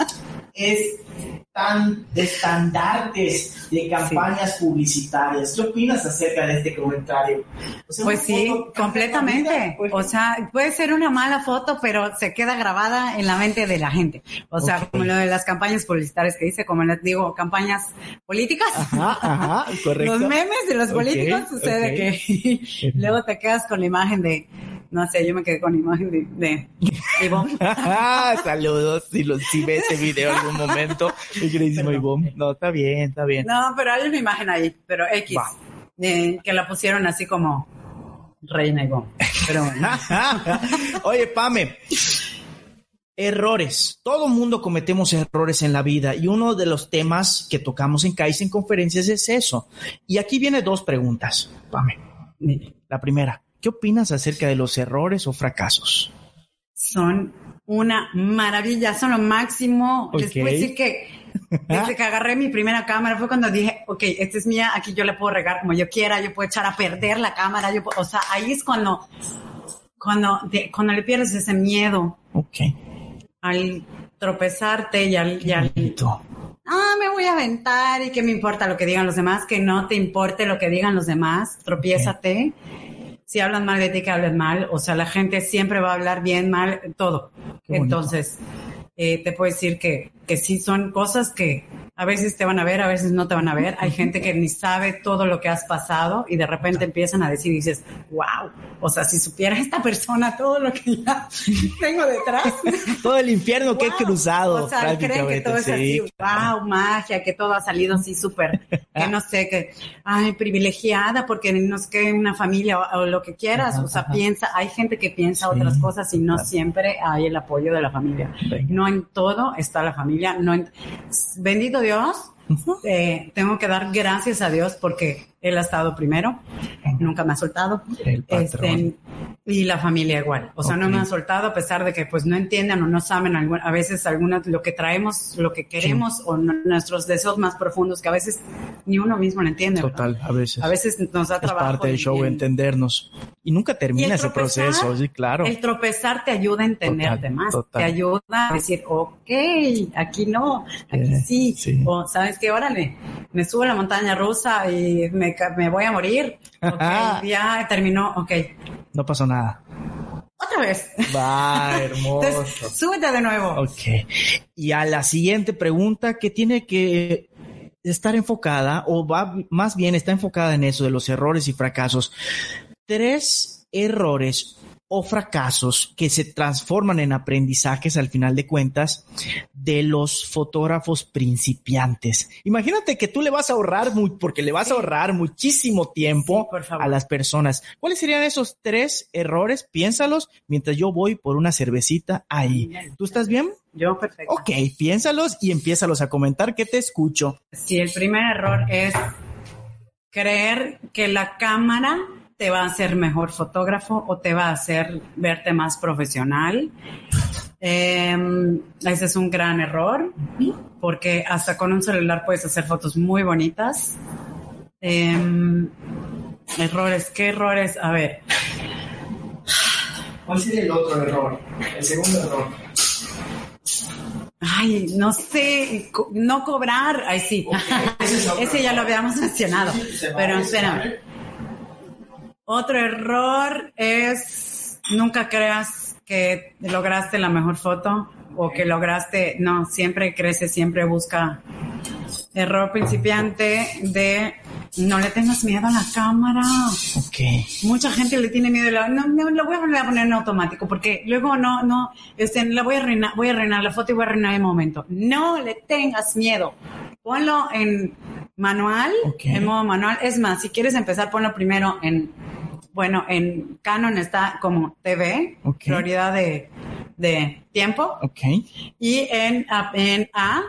es tan estandartes de campañas publicitarias. ¿Qué opinas acerca de este comentario? O sea, Pues sí, completamente. vida, pues. O sea, puede ser una mala foto, pero se queda grabada en la mente de la gente. O sea, como lo de las campañas publicitarias que dice, como les digo, campañas políticas. Ajá, ajá, correcto. Los memes de los políticos sucede que luego te quedas con la imagen de, no sé, yo me quedé con imagen de, de Ivonne. Saludos, si, lo, si ve ese video en algún momento, mi queridísimo. Ivonne. No, está bien, está bien. No, pero hay una imagen ahí, pero X, eh, que la pusieron así como Reina Ivonne. Pero bueno. Oye, Pame, errores. Todo mundo cometemos errores en la vida y uno de los temas que tocamos en Kaizen Conferencias es eso. Y aquí viene dos preguntas, Pame. La primera, ¿qué opinas acerca de los errores o fracasos? son una maravilla, son lo máximo. Les Ok. puedo decir que desde que agarré mi primera cámara fue cuando dije, ok, esta es mía, aquí yo le puedo regar como yo quiera, yo puedo echar a perder la cámara, yo puedo- o sea, ahí es cuando, cuando, te- cuando le pierdes ese miedo Ok. al tropezarte y al, y al Bonito. ah, me voy a aventar y que me importa lo que digan los demás, que no te importe lo que digan los demás, tropiézate. Si hablan mal de ti, que hablen mal. O sea, la gente siempre va a hablar bien, mal, todo. Entonces, eh, te puedo decir que, que sí son cosas que A veces te van a ver, a veces no te van a ver. Hay gente que ni sabe todo lo que has pasado y de repente empiezan a decir y dices, wow, o sea, si supiera esta persona todo lo que ya tengo detrás. todo el infierno que he cruzado. O sea, creen que todo es así, wow, magia, que todo ha salido así súper, que no sé, que, ay, privilegiada porque no sé qué, una familia o, lo que quieras. o sea, piensa, hay gente que piensa otras cosas y no siempre hay el apoyo de la familia. No en todo está la familia, no en, bendito Dios, eh, tengo que dar gracias a Dios porque Él ha estado primero, nunca me ha soltado. Este, y la familia igual. O sea, no me ha soltado a pesar de que pues no entiendan o no saben a veces algunas lo que traemos, lo que queremos o nuestros deseos más profundos que a veces ni uno mismo lo entiende. Total, a veces. A veces nos da trabajo. Es parte del show entendernos. Y nunca termina ese proceso, sí, claro. El tropezar te ayuda a entenderte más. Te ayuda a decir, ok, aquí no, aquí eh, sí. O sabes que, órale, me subo a la montaña rusa y me, me voy a morir. Ok, ya terminó, ok. No pasó nada. Otra vez. Va, hermoso. súbete de nuevo. Ok. Y a la siguiente pregunta que tiene que estar enfocada, o va más bien está enfocada en eso de los errores y fracasos. Tres errores o fracasos que se transforman en aprendizajes al final de cuentas de los fotógrafos principiantes. Imagínate que tú le vas a ahorrar muy, porque le vas a ahorrar muchísimo tiempo a las personas. ¿Cuáles serían esos tres errores? Piénsalos mientras yo voy por una cervecita ahí. ¿Tú estás bien? Yo perfecto. Ok, piénsalos y empiézalos a comentar que te escucho. Sí, el primer error es creer que la cámara te va a hacer mejor fotógrafo o te va a hacer verte más profesional. Em, ese es un gran error porque hasta con un celular puedes hacer fotos muy bonitas. Em, errores, ¿qué errores? A ver. ¿Cuál sería el otro error? El segundo error. Ay, no sé, no cobrar. Ay, sí. Ese, ya lo habíamos mencionado. Pero espera. Otro error es nunca creas que lograste la mejor foto o que lograste, no, siempre crece, siempre busca. Error principiante de no le tengas miedo a la cámara. Ok. Mucha gente le tiene miedo la, no, no, lo voy a poner en automático porque luego no, no, este, la voy a arruinar, voy a arruinar la foto y voy a arruinar el momento. No le tengas miedo. Ponlo en manual, en modo manual. Es más, si quieres empezar, ponlo primero en bueno, en Canon está como TV, prioridad de, de tiempo. Y en, en A,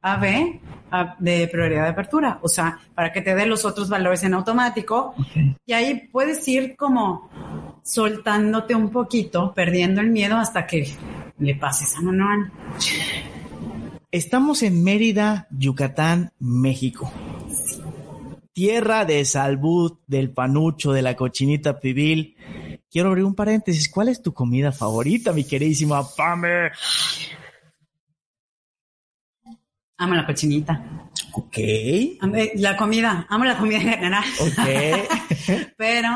AB, de prioridad de apertura. O sea, para que te dé los otros valores en automático. Y ahí puedes ir como soltándote un poquito, perdiendo el miedo hasta que le pases a manual. Estamos en Mérida, Yucatán, México tierra de salud, del panucho, de la cochinita pibil. Quiero abrir un paréntesis. ¿Cuál es tu comida favorita, mi queridísima Pame? Amo la cochinita. Ok. La comida, amo la comida en general. Ok. Pero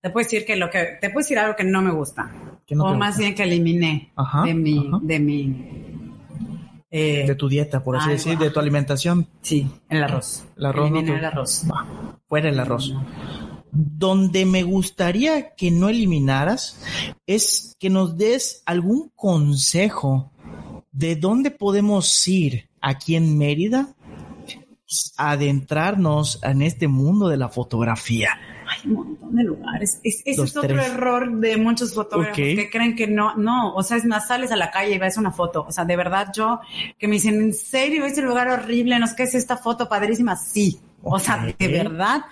te puedo decir que lo que, te puedo decir algo que no me gusta. o más bien que eliminé de mi, de mi eh, de tu dieta, por así decir, de tu alimentación. Sí, el arroz. El arroz. No el arroz. fuera el arroz. Donde me gustaría que no eliminaras es que nos des algún consejo de dónde podemos ir aquí en Mérida a adentrarnos en este mundo de la fotografía un montón de lugares. ese es otro error de muchos fotógrafos que creen que no, no, o sea, es más, sales a la calle y ves una foto. O sea, de verdad yo, que me dicen, ¿en serio ese lugar horrible? ¿No es que es esta foto padrísima? Sí. O sea, de verdad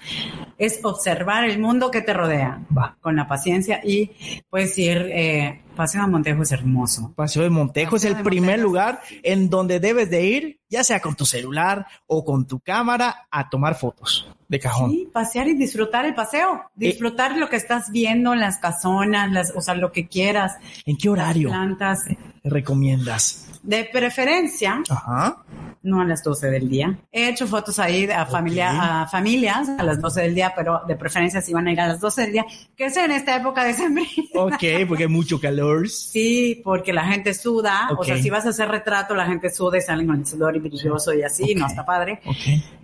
es observar el mundo que te rodea Va. con la paciencia y puedes ir, eh, Paseo de Montejo es hermoso. Paseo de Montejo es el primer lugar en donde debes de ir, ya sea con tu celular o con tu cámara, a tomar fotos de cajón. Sí, pasear y disfrutar el paseo, eh, disfrutar lo que estás viendo, las casonas, las, o sea, lo que quieras. ¿En qué horario? plantas. recomiendas? De preferencia, Ajá. No a las 12 del día. He hecho fotos ahí a, familia, a familias a las 12 del día, pero de preferencia si van a ir a las 12 del día, que es en esta época de sembrina. Ok, porque hay mucho calor. Sí, porque la gente suda, o sea, si vas a hacer retrato, la gente suda y salen con el sudor y brilloso y así, no está padre.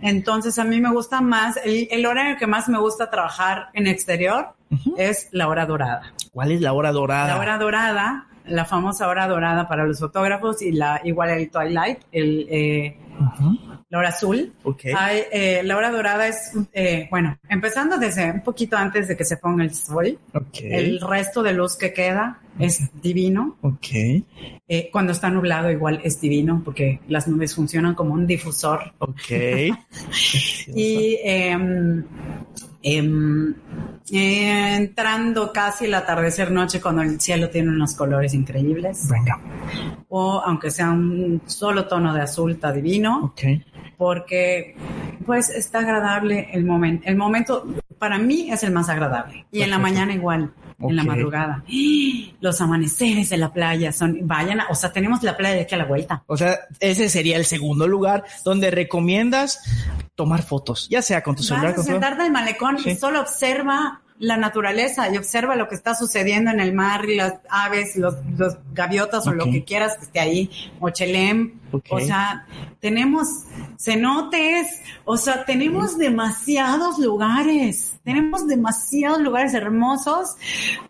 Entonces a mí me gusta más, el, el horario que más me gusta trabajar en exterior es la hora dorada. ¿Cuál es la hora dorada? La hora dorada, la famosa hora dorada para los fotógrafos y la igual el twilight, el eh, la hora azul. Ok. Hay, eh, la hora dorada es, eh, bueno, empezando desde un poquito antes de que se ponga el sol. Ok. El resto de luz que queda es divino. Eh, cuando está nublado igual es divino porque las nubes funcionan como un difusor. Ok. Y em, eh, entrando casi el atardecer noche cuando el cielo tiene unos colores increíbles. Venga. O aunque sea un solo tono de azul, está divino. Porque pues está agradable el momento. El momento para mí es el más agradable. Y en la mañana igual. En la madrugada. Los amaneceres de la playa son, vayan, a- o sea, tenemos la playa de aquí a la vuelta. O sea, ese sería el segundo lugar donde recomiendas tomar fotos, ya sea con tu celular. Vas a sentarte en el malecón Sí. y solo observa la naturaleza y observa lo que está sucediendo en el mar y las aves, los, los gaviotas o lo que quieras que esté ahí, o O sea, tenemos cenotes, o sea, tenemos demasiados lugares, tenemos demasiados lugares hermosos,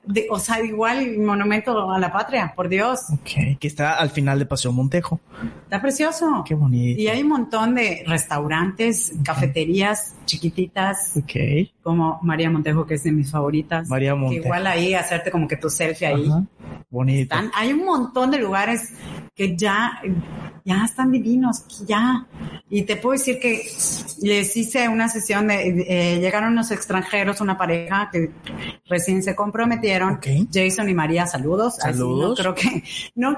de, o sea, igual monumento a la patria, por Dios, Ok, que está al final de Paseo Montejo. está precioso. Qué bonito. Y hay un montón de restaurantes, cafeterías chiquititas, Ok. como María Montejo, que es de mis favoritas. María Que Montejo. igual ahí hacerte como que tu selfie ahí. Ajá. Bonito. Están- hay un montón de lugares que ya, ya están divinos, ya. Y te puedo decir que les hice una sesión de, eh, llegaron unos extranjeros, una pareja que recién se comprometieron. Ok. Jason y María, saludos. Así, Saludos. no creo que, no,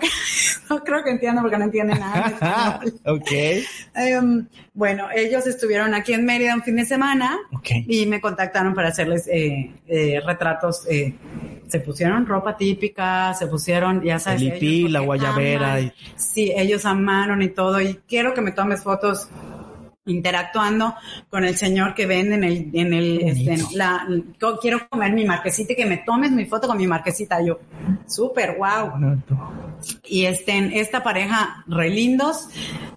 no creo que entiendan porque no entienden nada. ok. Em, bueno, ellos estuvieron aquí en Mérida un fin de semana Ok. y me contactaron para hacerles eh, eh, retratos. eh, se pusieron ropa típica, se pusieron, ya sabes. El ellos hipí, la guayabera aman. y- Sí, ellos y todo. Y quiero que me tomes fotos interactuando con el señor que vende en el, en el, bonito. este, en la, co- quiero comer mi marquesita y que me tomes mi foto con mi marquesita. Yo, súper, wow. Y este, esta pareja re lindos,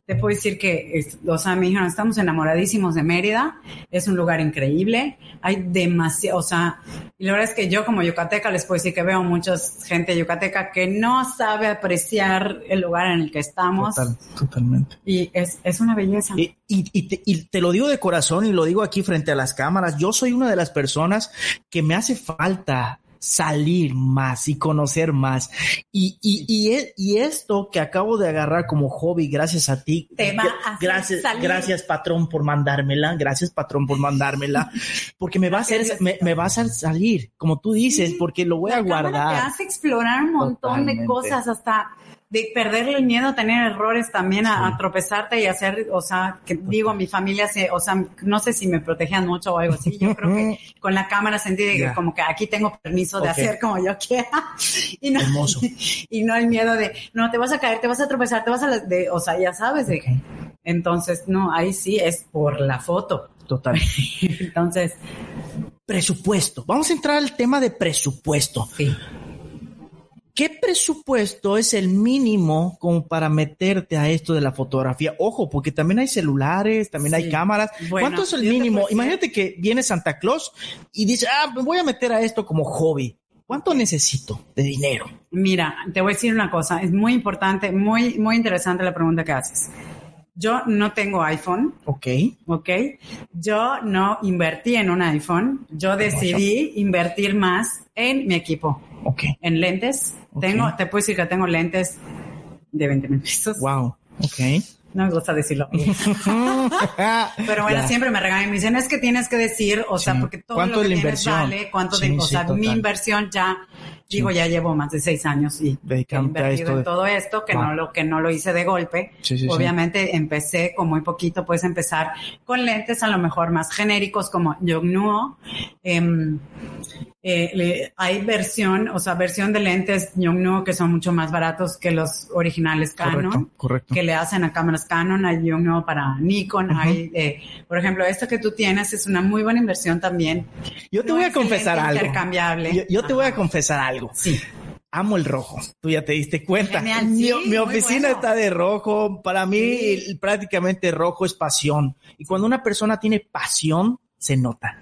te puedo decir que, o sea, me dijeron, estamos enamoradísimos de Mérida, es un lugar increíble, hay demasiado, o sea, y la verdad es que yo como yucateca les puedo decir que veo mucha gente yucateca que no sabe apreciar el lugar en el que estamos Total, totalmente. y es, es una belleza. Y, y- y te, y te lo digo de corazón y lo digo aquí frente a las cámaras. Yo soy una de las personas que me hace falta salir más y conocer más. Y, y, y, e- y esto que acabo de agarrar como hobby, gracias a ti. Te va a gracias, salir. gracias patrón por mandármela. Gracias patrón por mandármela. Porque me va a hacer, me, me va a hacer salir, como tú dices, porque lo voy La a cámara Te guardar. hace explorar un montón Totalmente. de cosas, hasta de perderle el miedo a tener errores también, a, Sí. a tropezarte y hacer, o sea, que digo, mi familia, se, o sea, no sé si me protegían mucho o algo así. Yo creo que con la cámara sentí de como que aquí tengo permiso de hacer como yo quiera. Y no, Hermoso. y no el miedo de, no, te vas a caer, te vas a tropezar, te vas a, la- de, o sea, ya sabes de. Entonces, no, ahí sí es por la foto. Total. Entonces, Presupuesto. Vamos a entrar al tema de presupuesto. sí. ¿Qué presupuesto es el mínimo como para meterte a esto de la fotografía? Ojo, porque también hay celulares, también hay cámaras. Bueno, ¿Cuánto es el mínimo? Imagínate que viene Santa Claus y dice, ah, me voy a meter a esto como hobby. ¿Cuánto necesito de dinero? Mira, te voy a decir una cosa, es muy importante, muy, muy interesante la pregunta que haces. Yo no tengo iPhone, Ok. ¿ok? Yo no invertí en un iPhone, yo decidí invertir más en mi equipo, Ok. en lentes. Tengo, te puedo decir que tengo lentes de 20 mil pesos. Wow. Ok. No me gusta decirlo. Pero bueno, Ya. siempre me regañan y me dicen, es que tienes que decir, o sea, Sí. porque todo ¿Cuánto lo que la tienes inversión? vale, cuánto Sí, de, o sí, sea, mi inversión ya, digo, ya llevo más de seis años y he invertido de- en todo esto, que Wow. no lo, que no lo hice de golpe. Sí, sí, sí. Obviamente empecé con muy poquito, puedes empezar con lentes a lo mejor más genéricos como Yongnuo, em, eh, le- hay versión, o sea, versión de lentes Yongnuo que son mucho más baratos que los originales Canon. Correcto, correcto. que le hacen a cámaras Canon, hay Yongnuo para Nikon, hay, eh, por ejemplo, esto que tú tienes es una muy buena inversión también. Yo te No voy a confesar algo. intercambiable. Yo, yo te voy a confesar algo. Sí. Amo el rojo. Tú ya te diste cuenta. Genial, mi, sí, mi muy oficina bueno. está de rojo. Para mí, Sí. prácticamente rojo es pasión. Y cuando una persona tiene pasión, se nota.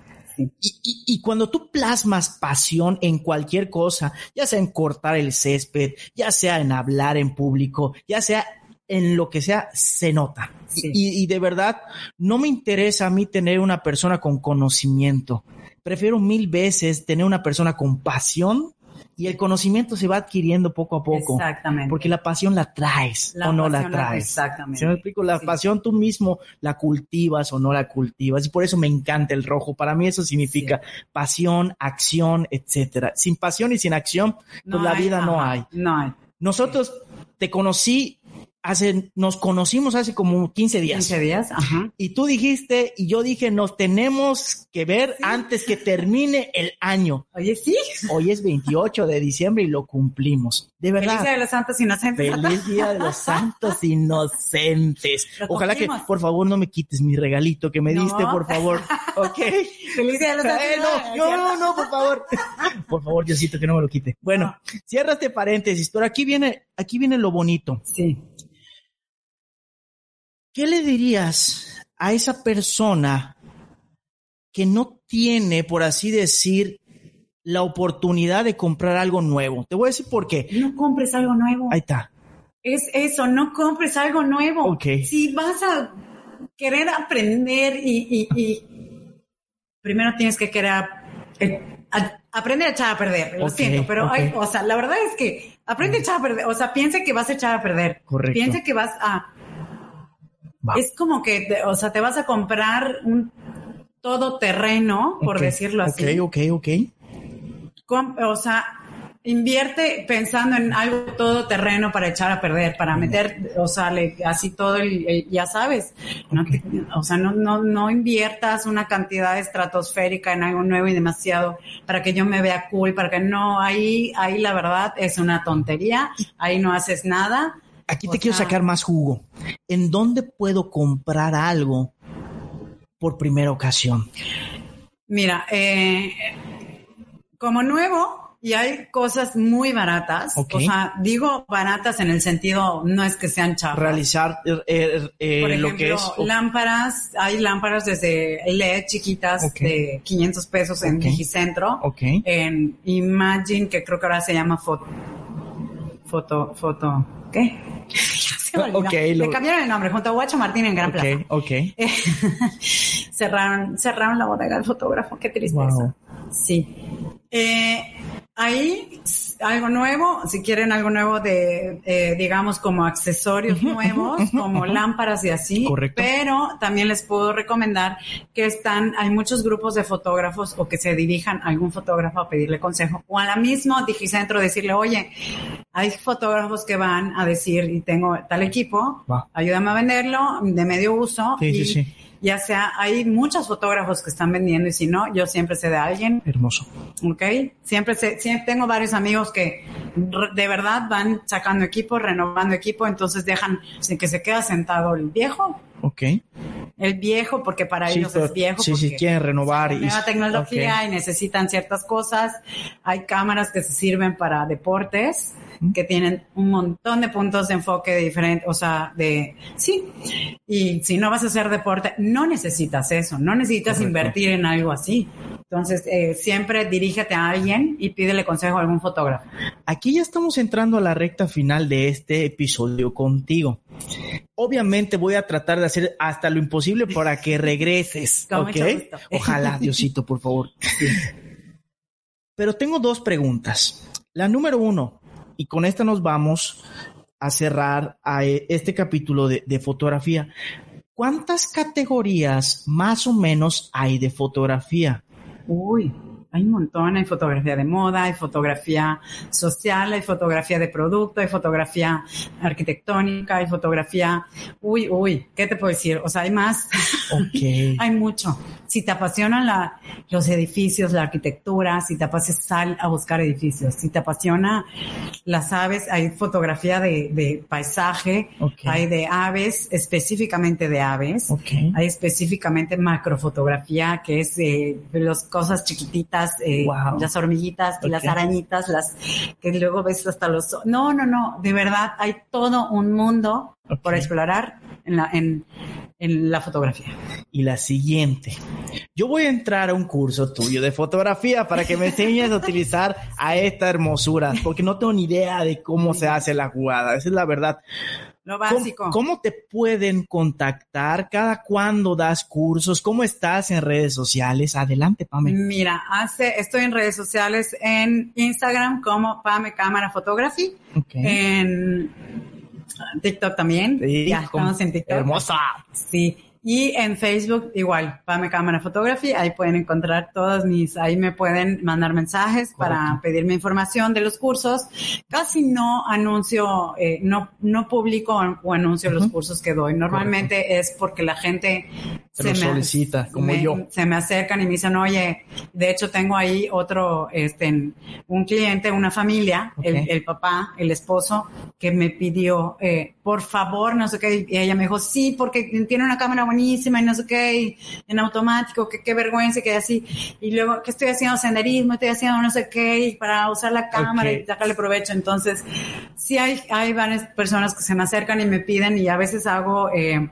Y, y- y cuando tú plasmas pasión en cualquier cosa, ya sea en cortar el césped, ya sea en hablar en público, ya sea en lo que sea, se nota. Sí. Y, y de verdad, no me interesa a mí tener una persona con conocimiento. Prefiero mil veces tener una persona con pasión y el conocimiento se va adquiriendo poco a poco. Exactamente. Porque la pasión la traes La o no la traes. exactamente. ¿Sí me explico? La Sí. pasión tú mismo la cultivas o no la cultivas. Y por eso me encanta el rojo. Para mí eso significa pasión, acción, etcétera. Sin pasión y sin acción, pues la vida no hay. No hay. Nosotros te conocí hace, nos conocimos hace como 15 días. 15 días, ajá. Y tú dijiste, y yo dije, nos tenemos que ver antes que termine el año. Oye, sí. Hoy es 28 de diciembre y lo cumplimos. De Feliz verdad. Día de los Santos Inocentes. Feliz Día de los Santos Inocentes. Lo Ojalá que, por favor, no me quites mi regalito que me No. diste, por favor. ¿Ok? Feliz Día de los Santos Eh, no, no, no, no, por favor. Por favor, Diosito, que no me lo quite. Bueno, cierra este paréntesis, pero aquí viene, aquí viene lo bonito. Sí. ¿Qué le dirías a esa persona que no tiene, por así decir, la oportunidad de comprar algo nuevo? Te voy a decir por qué. No compres algo nuevo. Ahí está. Es eso, no compres algo nuevo. Ok. Si vas a querer aprender y, y- y primero tienes que querer a- aprender a echar a perder. Lo siento, pero hay, o sea, la verdad es que aprende a echar a perder. O sea, piensa que vas a echar a perder. Correcto. Piensa que vas a. Es como que, te- o sea, te vas a comprar un todoterreno, por decirlo así. Ok, ok, ok. Com- o sea, invierte pensando en algo todoterreno para echar a perder, para meter, o sea, le- así todo el, el- ya sabes, no te- o sea, no, no, no inviertas una cantidad estratosférica en algo nuevo y demasiado para que yo me vea cool, para que no, ahí, ahí la verdad es una tontería, ahí no haces nada. Aquí O te quiero sea- sacar más jugo. ¿En dónde puedo comprar algo por primera ocasión? Mira, eh, como nuevo, y hay cosas muy baratas, o sea, digo baratas en el sentido, no es que sean chafas. Realizar eh, eh, eh, Por ejemplo, lo que es. lámparas, hay lámparas desde LED chiquitas de 500 pesos en Ok. Digicentro, Ok. en Imagine, que creo que ahora se llama foto, foto, foto, ¿qué? Ya se me olvidó. Ok, Le cambiaron el nombre, junto a Guacho Martín en Gran Plaza. Ok, ok. Eh, cerraron, cerraron la bodega del fotógrafo, qué tristeza. Wow. Sí. Eh, ahí, algo nuevo, si quieren algo nuevo de, eh, digamos, como accesorios nuevos, como lámparas y así. Correcto. Pero también les puedo recomendar que están, hay muchos grupos de fotógrafos o que se dirijan a algún fotógrafo a pedirle consejo o a la misma Digicentro decirle, oye, hay fotógrafos que van a decir, y tengo tal equipo, Va. ayúdame a venderlo de medio uso. Sí, y sí, sí. Ya sea, hay muchos fotógrafos que están vendiendo y si no, yo siempre sé de alguien, Hermoso. ¿ok? Siempre sé, siempre tengo varios amigos que de verdad van sacando equipo, renovando equipo, entonces dejan sin que se queda sentado el viejo, Ok. El viejo, porque para Sí, ellos pero- es viejo. sí, sí, quieren renovar. y- nueva tecnología ok. y necesitan ciertas cosas. Hay cámaras que se sirven para deportes, Mm. que tienen un montón de puntos de enfoque diferentes, o sea, de, sí. Y si no vas a hacer deporte, no necesitas eso, no necesitas Correcto. invertir en algo así. Entonces, eh, siempre dirígete a alguien y pídele consejo a algún fotógrafo. Aquí ya estamos entrando a la recta final de este episodio contigo. Obviamente voy a tratar de hacer hasta lo imposible para que regreses, ¿ok? Ojalá, Diosito, por favor. Pero tengo dos preguntas. La número uno, y con esta nos vamos a cerrar a eh, este capítulo de, de fotografía. ¿Cuántas categorías más o menos hay de fotografía? Uy, hay un montón, hay fotografía de moda, hay fotografía social, hay fotografía de producto, hay fotografía arquitectónica, hay fotografía, uy, uy, ¿qué te puedo decir? O sea, hay más, Ok. hay mucho. Si te apasionan la, los edificios, la arquitectura, si te apasiona, sal a buscar edificios. Si te apasiona las aves, hay fotografía de, de paisaje, hay de aves, específicamente de aves. Ok. Hay específicamente macrofotografía, que es eh, las cosas chiquititas, eh, Wow. las hormiguitas, y las arañitas, las que luego ves hasta los... No, no, no, de verdad hay todo un mundo Ok. por explorar en la, en, en la fotografía. Y la siguiente. Yo voy a entrar a un curso tuyo de fotografía para que me enseñes a utilizar a esta hermosura, porque no tengo ni idea de cómo se hace la jugada. Esa es la verdad. Lo ¿Cómo, básico. cómo te pueden contactar? ¿Cada cuándo das cursos? ¿Cómo estás en redes sociales? Adelante, Pame. Mira, hace, estoy en redes sociales, en Instagram como Pame Cámara Photography, Ok. en TikTok también. Sí, ya estamos en TikTok. Hermosa. Sí. Y en Facebook igual, Pame Cámara Photography, ahí pueden encontrar todas mis, ahí me pueden mandar mensajes para Correcto. pedirme información de los cursos. Casi no anuncio, eh, no, no publico o anuncio los Ujú. cursos que doy. Normalmente es porque la gente Te lo solicita, como me- yo. Se me acercan y me dicen, oye, de hecho tengo ahí otro, este, un cliente, una familia, Ok. el, el papá, el esposo, que me pidió, eh, por favor, no sé qué, y ella me dijo, sí, porque tiene una cámara buenísima y no sé qué, y en automático, que qué vergüenza, que así, y luego que estoy haciendo senderismo, estoy haciendo no sé qué, y para usar la cámara Ok. y sacarle provecho, entonces, sí hay, hay varias personas que se me acercan y me piden, y a veces hago, eh,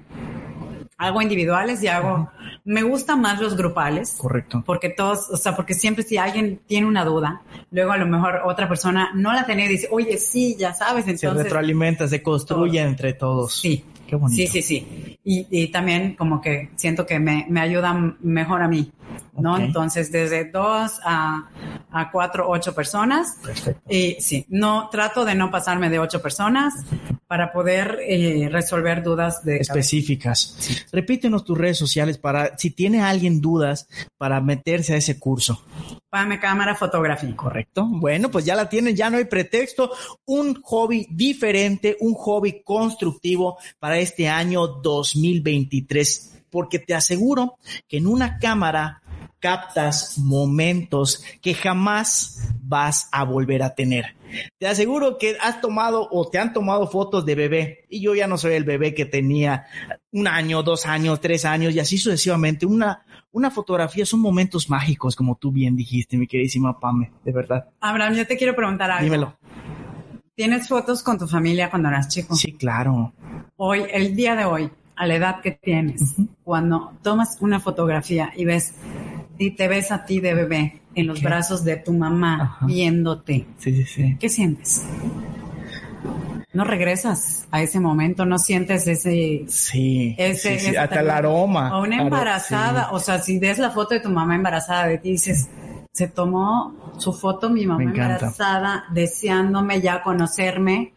hago individuales y hago, me gustan más los grupales. Correcto. Porque todos, o sea, porque siempre si alguien tiene una duda, luego a lo mejor otra persona no la tenía y dice, oye, sí, ya sabes, Se entonces. retroalimenta, se construye entre todos. Sí. Qué bonito. Sí, sí, sí. Y, y también como que siento que me, me ayudan mejor a mí, ¿no? Entonces, desde dos a, a cuatro, ocho personas. Perfecto. Y sí, no, trato de no pasarme de ocho personas para poder eh, resolver dudas de específicas. Repítenos tus redes sociales para si tiene alguien dudas para meterse a ese curso. Pame Cámara Fotografía. Correcto. Bueno, pues ya la tienen, ya no hay pretexto. Un hobby diferente, un hobby constructivo para este año 2023, porque te aseguro que en una cámara captas momentos que jamás vas a volver a tener. Te aseguro que has tomado o te han tomado fotos de bebé y yo ya no soy el bebé que tenía un año, dos años, tres años y así sucesivamente. Una, una fotografía son momentos mágicos, como tú bien dijiste, mi queridísima Pame, de verdad. Abraham, yo te quiero preguntar algo. Dímelo. ¿Tienes fotos con tu familia cuando eras chico? Sí, claro. Hoy, el día de hoy, a la edad que tienes, cuando tomas una fotografía y ves y te ves a ti de bebé en los brazos de tu mamá Ajá. viéndote, Sí, sí, sí. ¿qué sientes? No regresas a ese momento, no sientes ese Sí, ese, sí, sí, ese hasta el aroma. O una embarazada, sí. o sea, si ves la foto de tu mamá embarazada de ti, dices, se tomó su foto mi mamá embarazada, deseándome ya conocerme.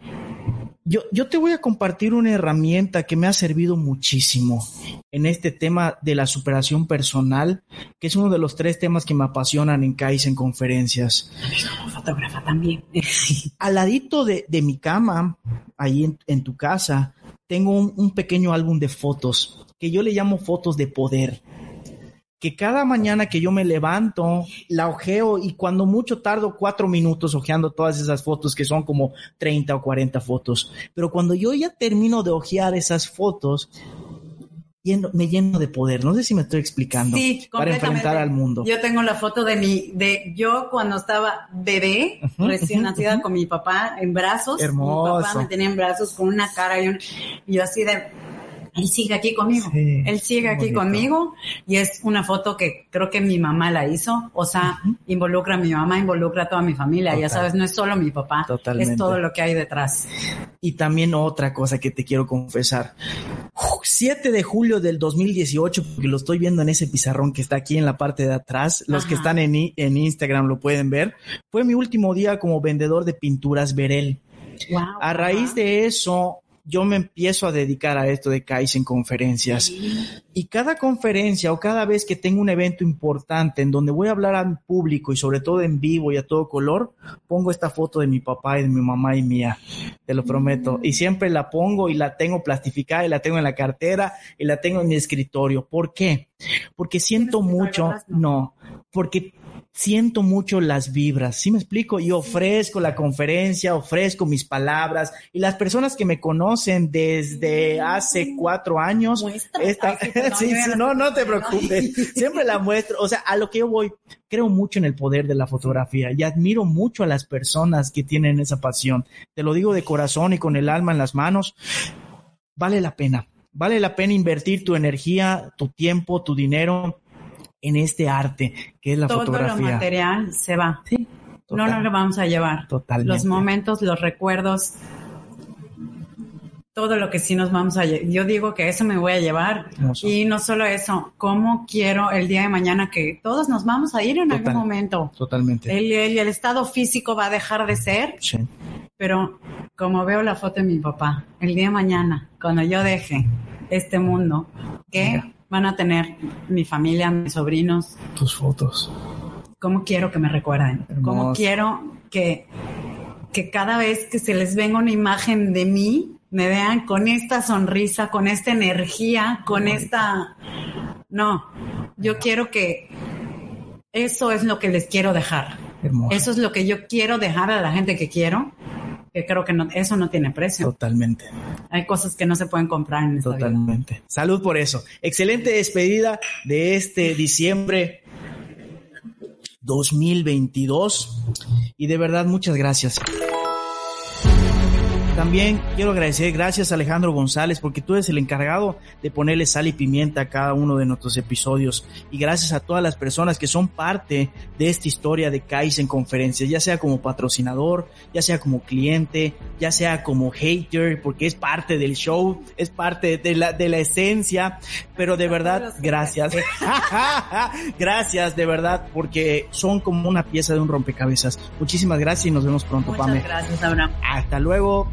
Yo, yo te voy a compartir una herramienta que me ha servido muchísimo en este tema de la superación personal, que es uno de los tres temas que me apasionan en Kaizen conferencias. Como fotógrafa también. Al ladito de, de mi cama, ahí en, en tu casa, tengo un, un pequeño álbum de fotos que yo le llamo fotos de poder. Que cada mañana que yo me levanto, la ojeo y cuando mucho tardo cuatro minutos ojeando todas esas fotos que son como 30 o 40 fotos. Pero cuando yo ya termino de ojear esas fotos, lleno- me lleno de poder. No sé si me estoy explicando. Sí, para enfrentar al mundo. Yo tengo la foto de mi, de yo cuando estaba bebé, recién nacida con mi papá en brazos. Hermoso. Mi papá me tenía en brazos con una cara y, un, y yo así de, él sigue aquí conmigo. Sí, él sigue aquí conmigo y es una foto que creo que mi mamá la hizo. O sea, involucra a mi mamá, involucra a toda mi familia. Ya sabes, no es solo mi papá, Totalmente. es todo lo que hay detrás. Y también otra cosa que te quiero confesar. 7 de julio del 2018, porque lo estoy viendo en ese pizarrón que está aquí en la parte de atrás. Los que están en, en Instagram lo pueden ver. Fue mi último día como vendedor de pinturas Verel. Wow. A raíz de eso, yo me empiezo a dedicar a esto de Kaizen conferencias. Y cada conferencia o cada vez que tengo un evento importante en donde voy a hablar al público y sobre todo en vivo y a todo color, pongo esta foto de mi papá y de mi mamá y mía. Te lo prometo. Y siempre la pongo y la tengo plastificada y la tengo en la cartera y la tengo en mi escritorio. ¿Por qué? Porque siento mucho, no, porque siento mucho las vibras, ¿sí me explico? Y ofrezco la conferencia, ofrezco mis palabras y las personas que me conocen desde hace cuatro años, esta, sí, sí, no, no te preocupes, siempre la muestro, o sea, a lo que yo voy, creo mucho en el poder de la fotografía y admiro mucho a las personas que tienen esa pasión, te lo digo de corazón y con el alma en las manos, vale la pena. Vale la pena invertir tu energía, tu tiempo, tu dinero en este arte que es la fotografía. Todo lo material se va. Sí. no nos lo vamos a llevar. Totalmente. Los momentos, los recuerdos, todo lo que sí nos vamos a llevar. Yo digo que eso me voy a llevar. Y no solo eso, cómo quiero el día de mañana que todos nos vamos a ir en algún momento. Totalmente. El, el, estado físico va a dejar de ser. Sí. Pero como veo la foto de mi papá, el día de mañana, cuando yo deje este mundo, ¿qué? Van a tener mi familia, mis sobrinos. Tus fotos. ¿Cómo quiero que me recuerden? ¿Cómo quiero que, que cada vez que se les venga una imagen de mí, me vean con esta sonrisa, con esta energía, con esta... No, yo quiero que eso es lo que les quiero dejar. Eso es lo que yo quiero dejar a la gente que quiero que creo que no, eso no tiene precio. Totalmente. Hay cosas que no se pueden comprar en esta Totalmente. Salud por eso. Excelente despedida de este diciembre 2022 y de verdad muchas gracias. También quiero agradecer, gracias Alejandro González, porque tú eres el encargado de ponerle sal y pimienta a cada uno de nuestros episodios. Y gracias a todas las personas que son parte de esta historia de Kaizen Conferencias, ya sea como patrocinador, ya sea como cliente, ya sea como hater, porque es parte del show, es parte de la, de la esencia. Pero de verdad, gracias. gracias, de verdad, porque son como una pieza de un rompecabezas. Muchísimas gracias y nos vemos pronto, Muchas gracias, Abraham. Hasta luego.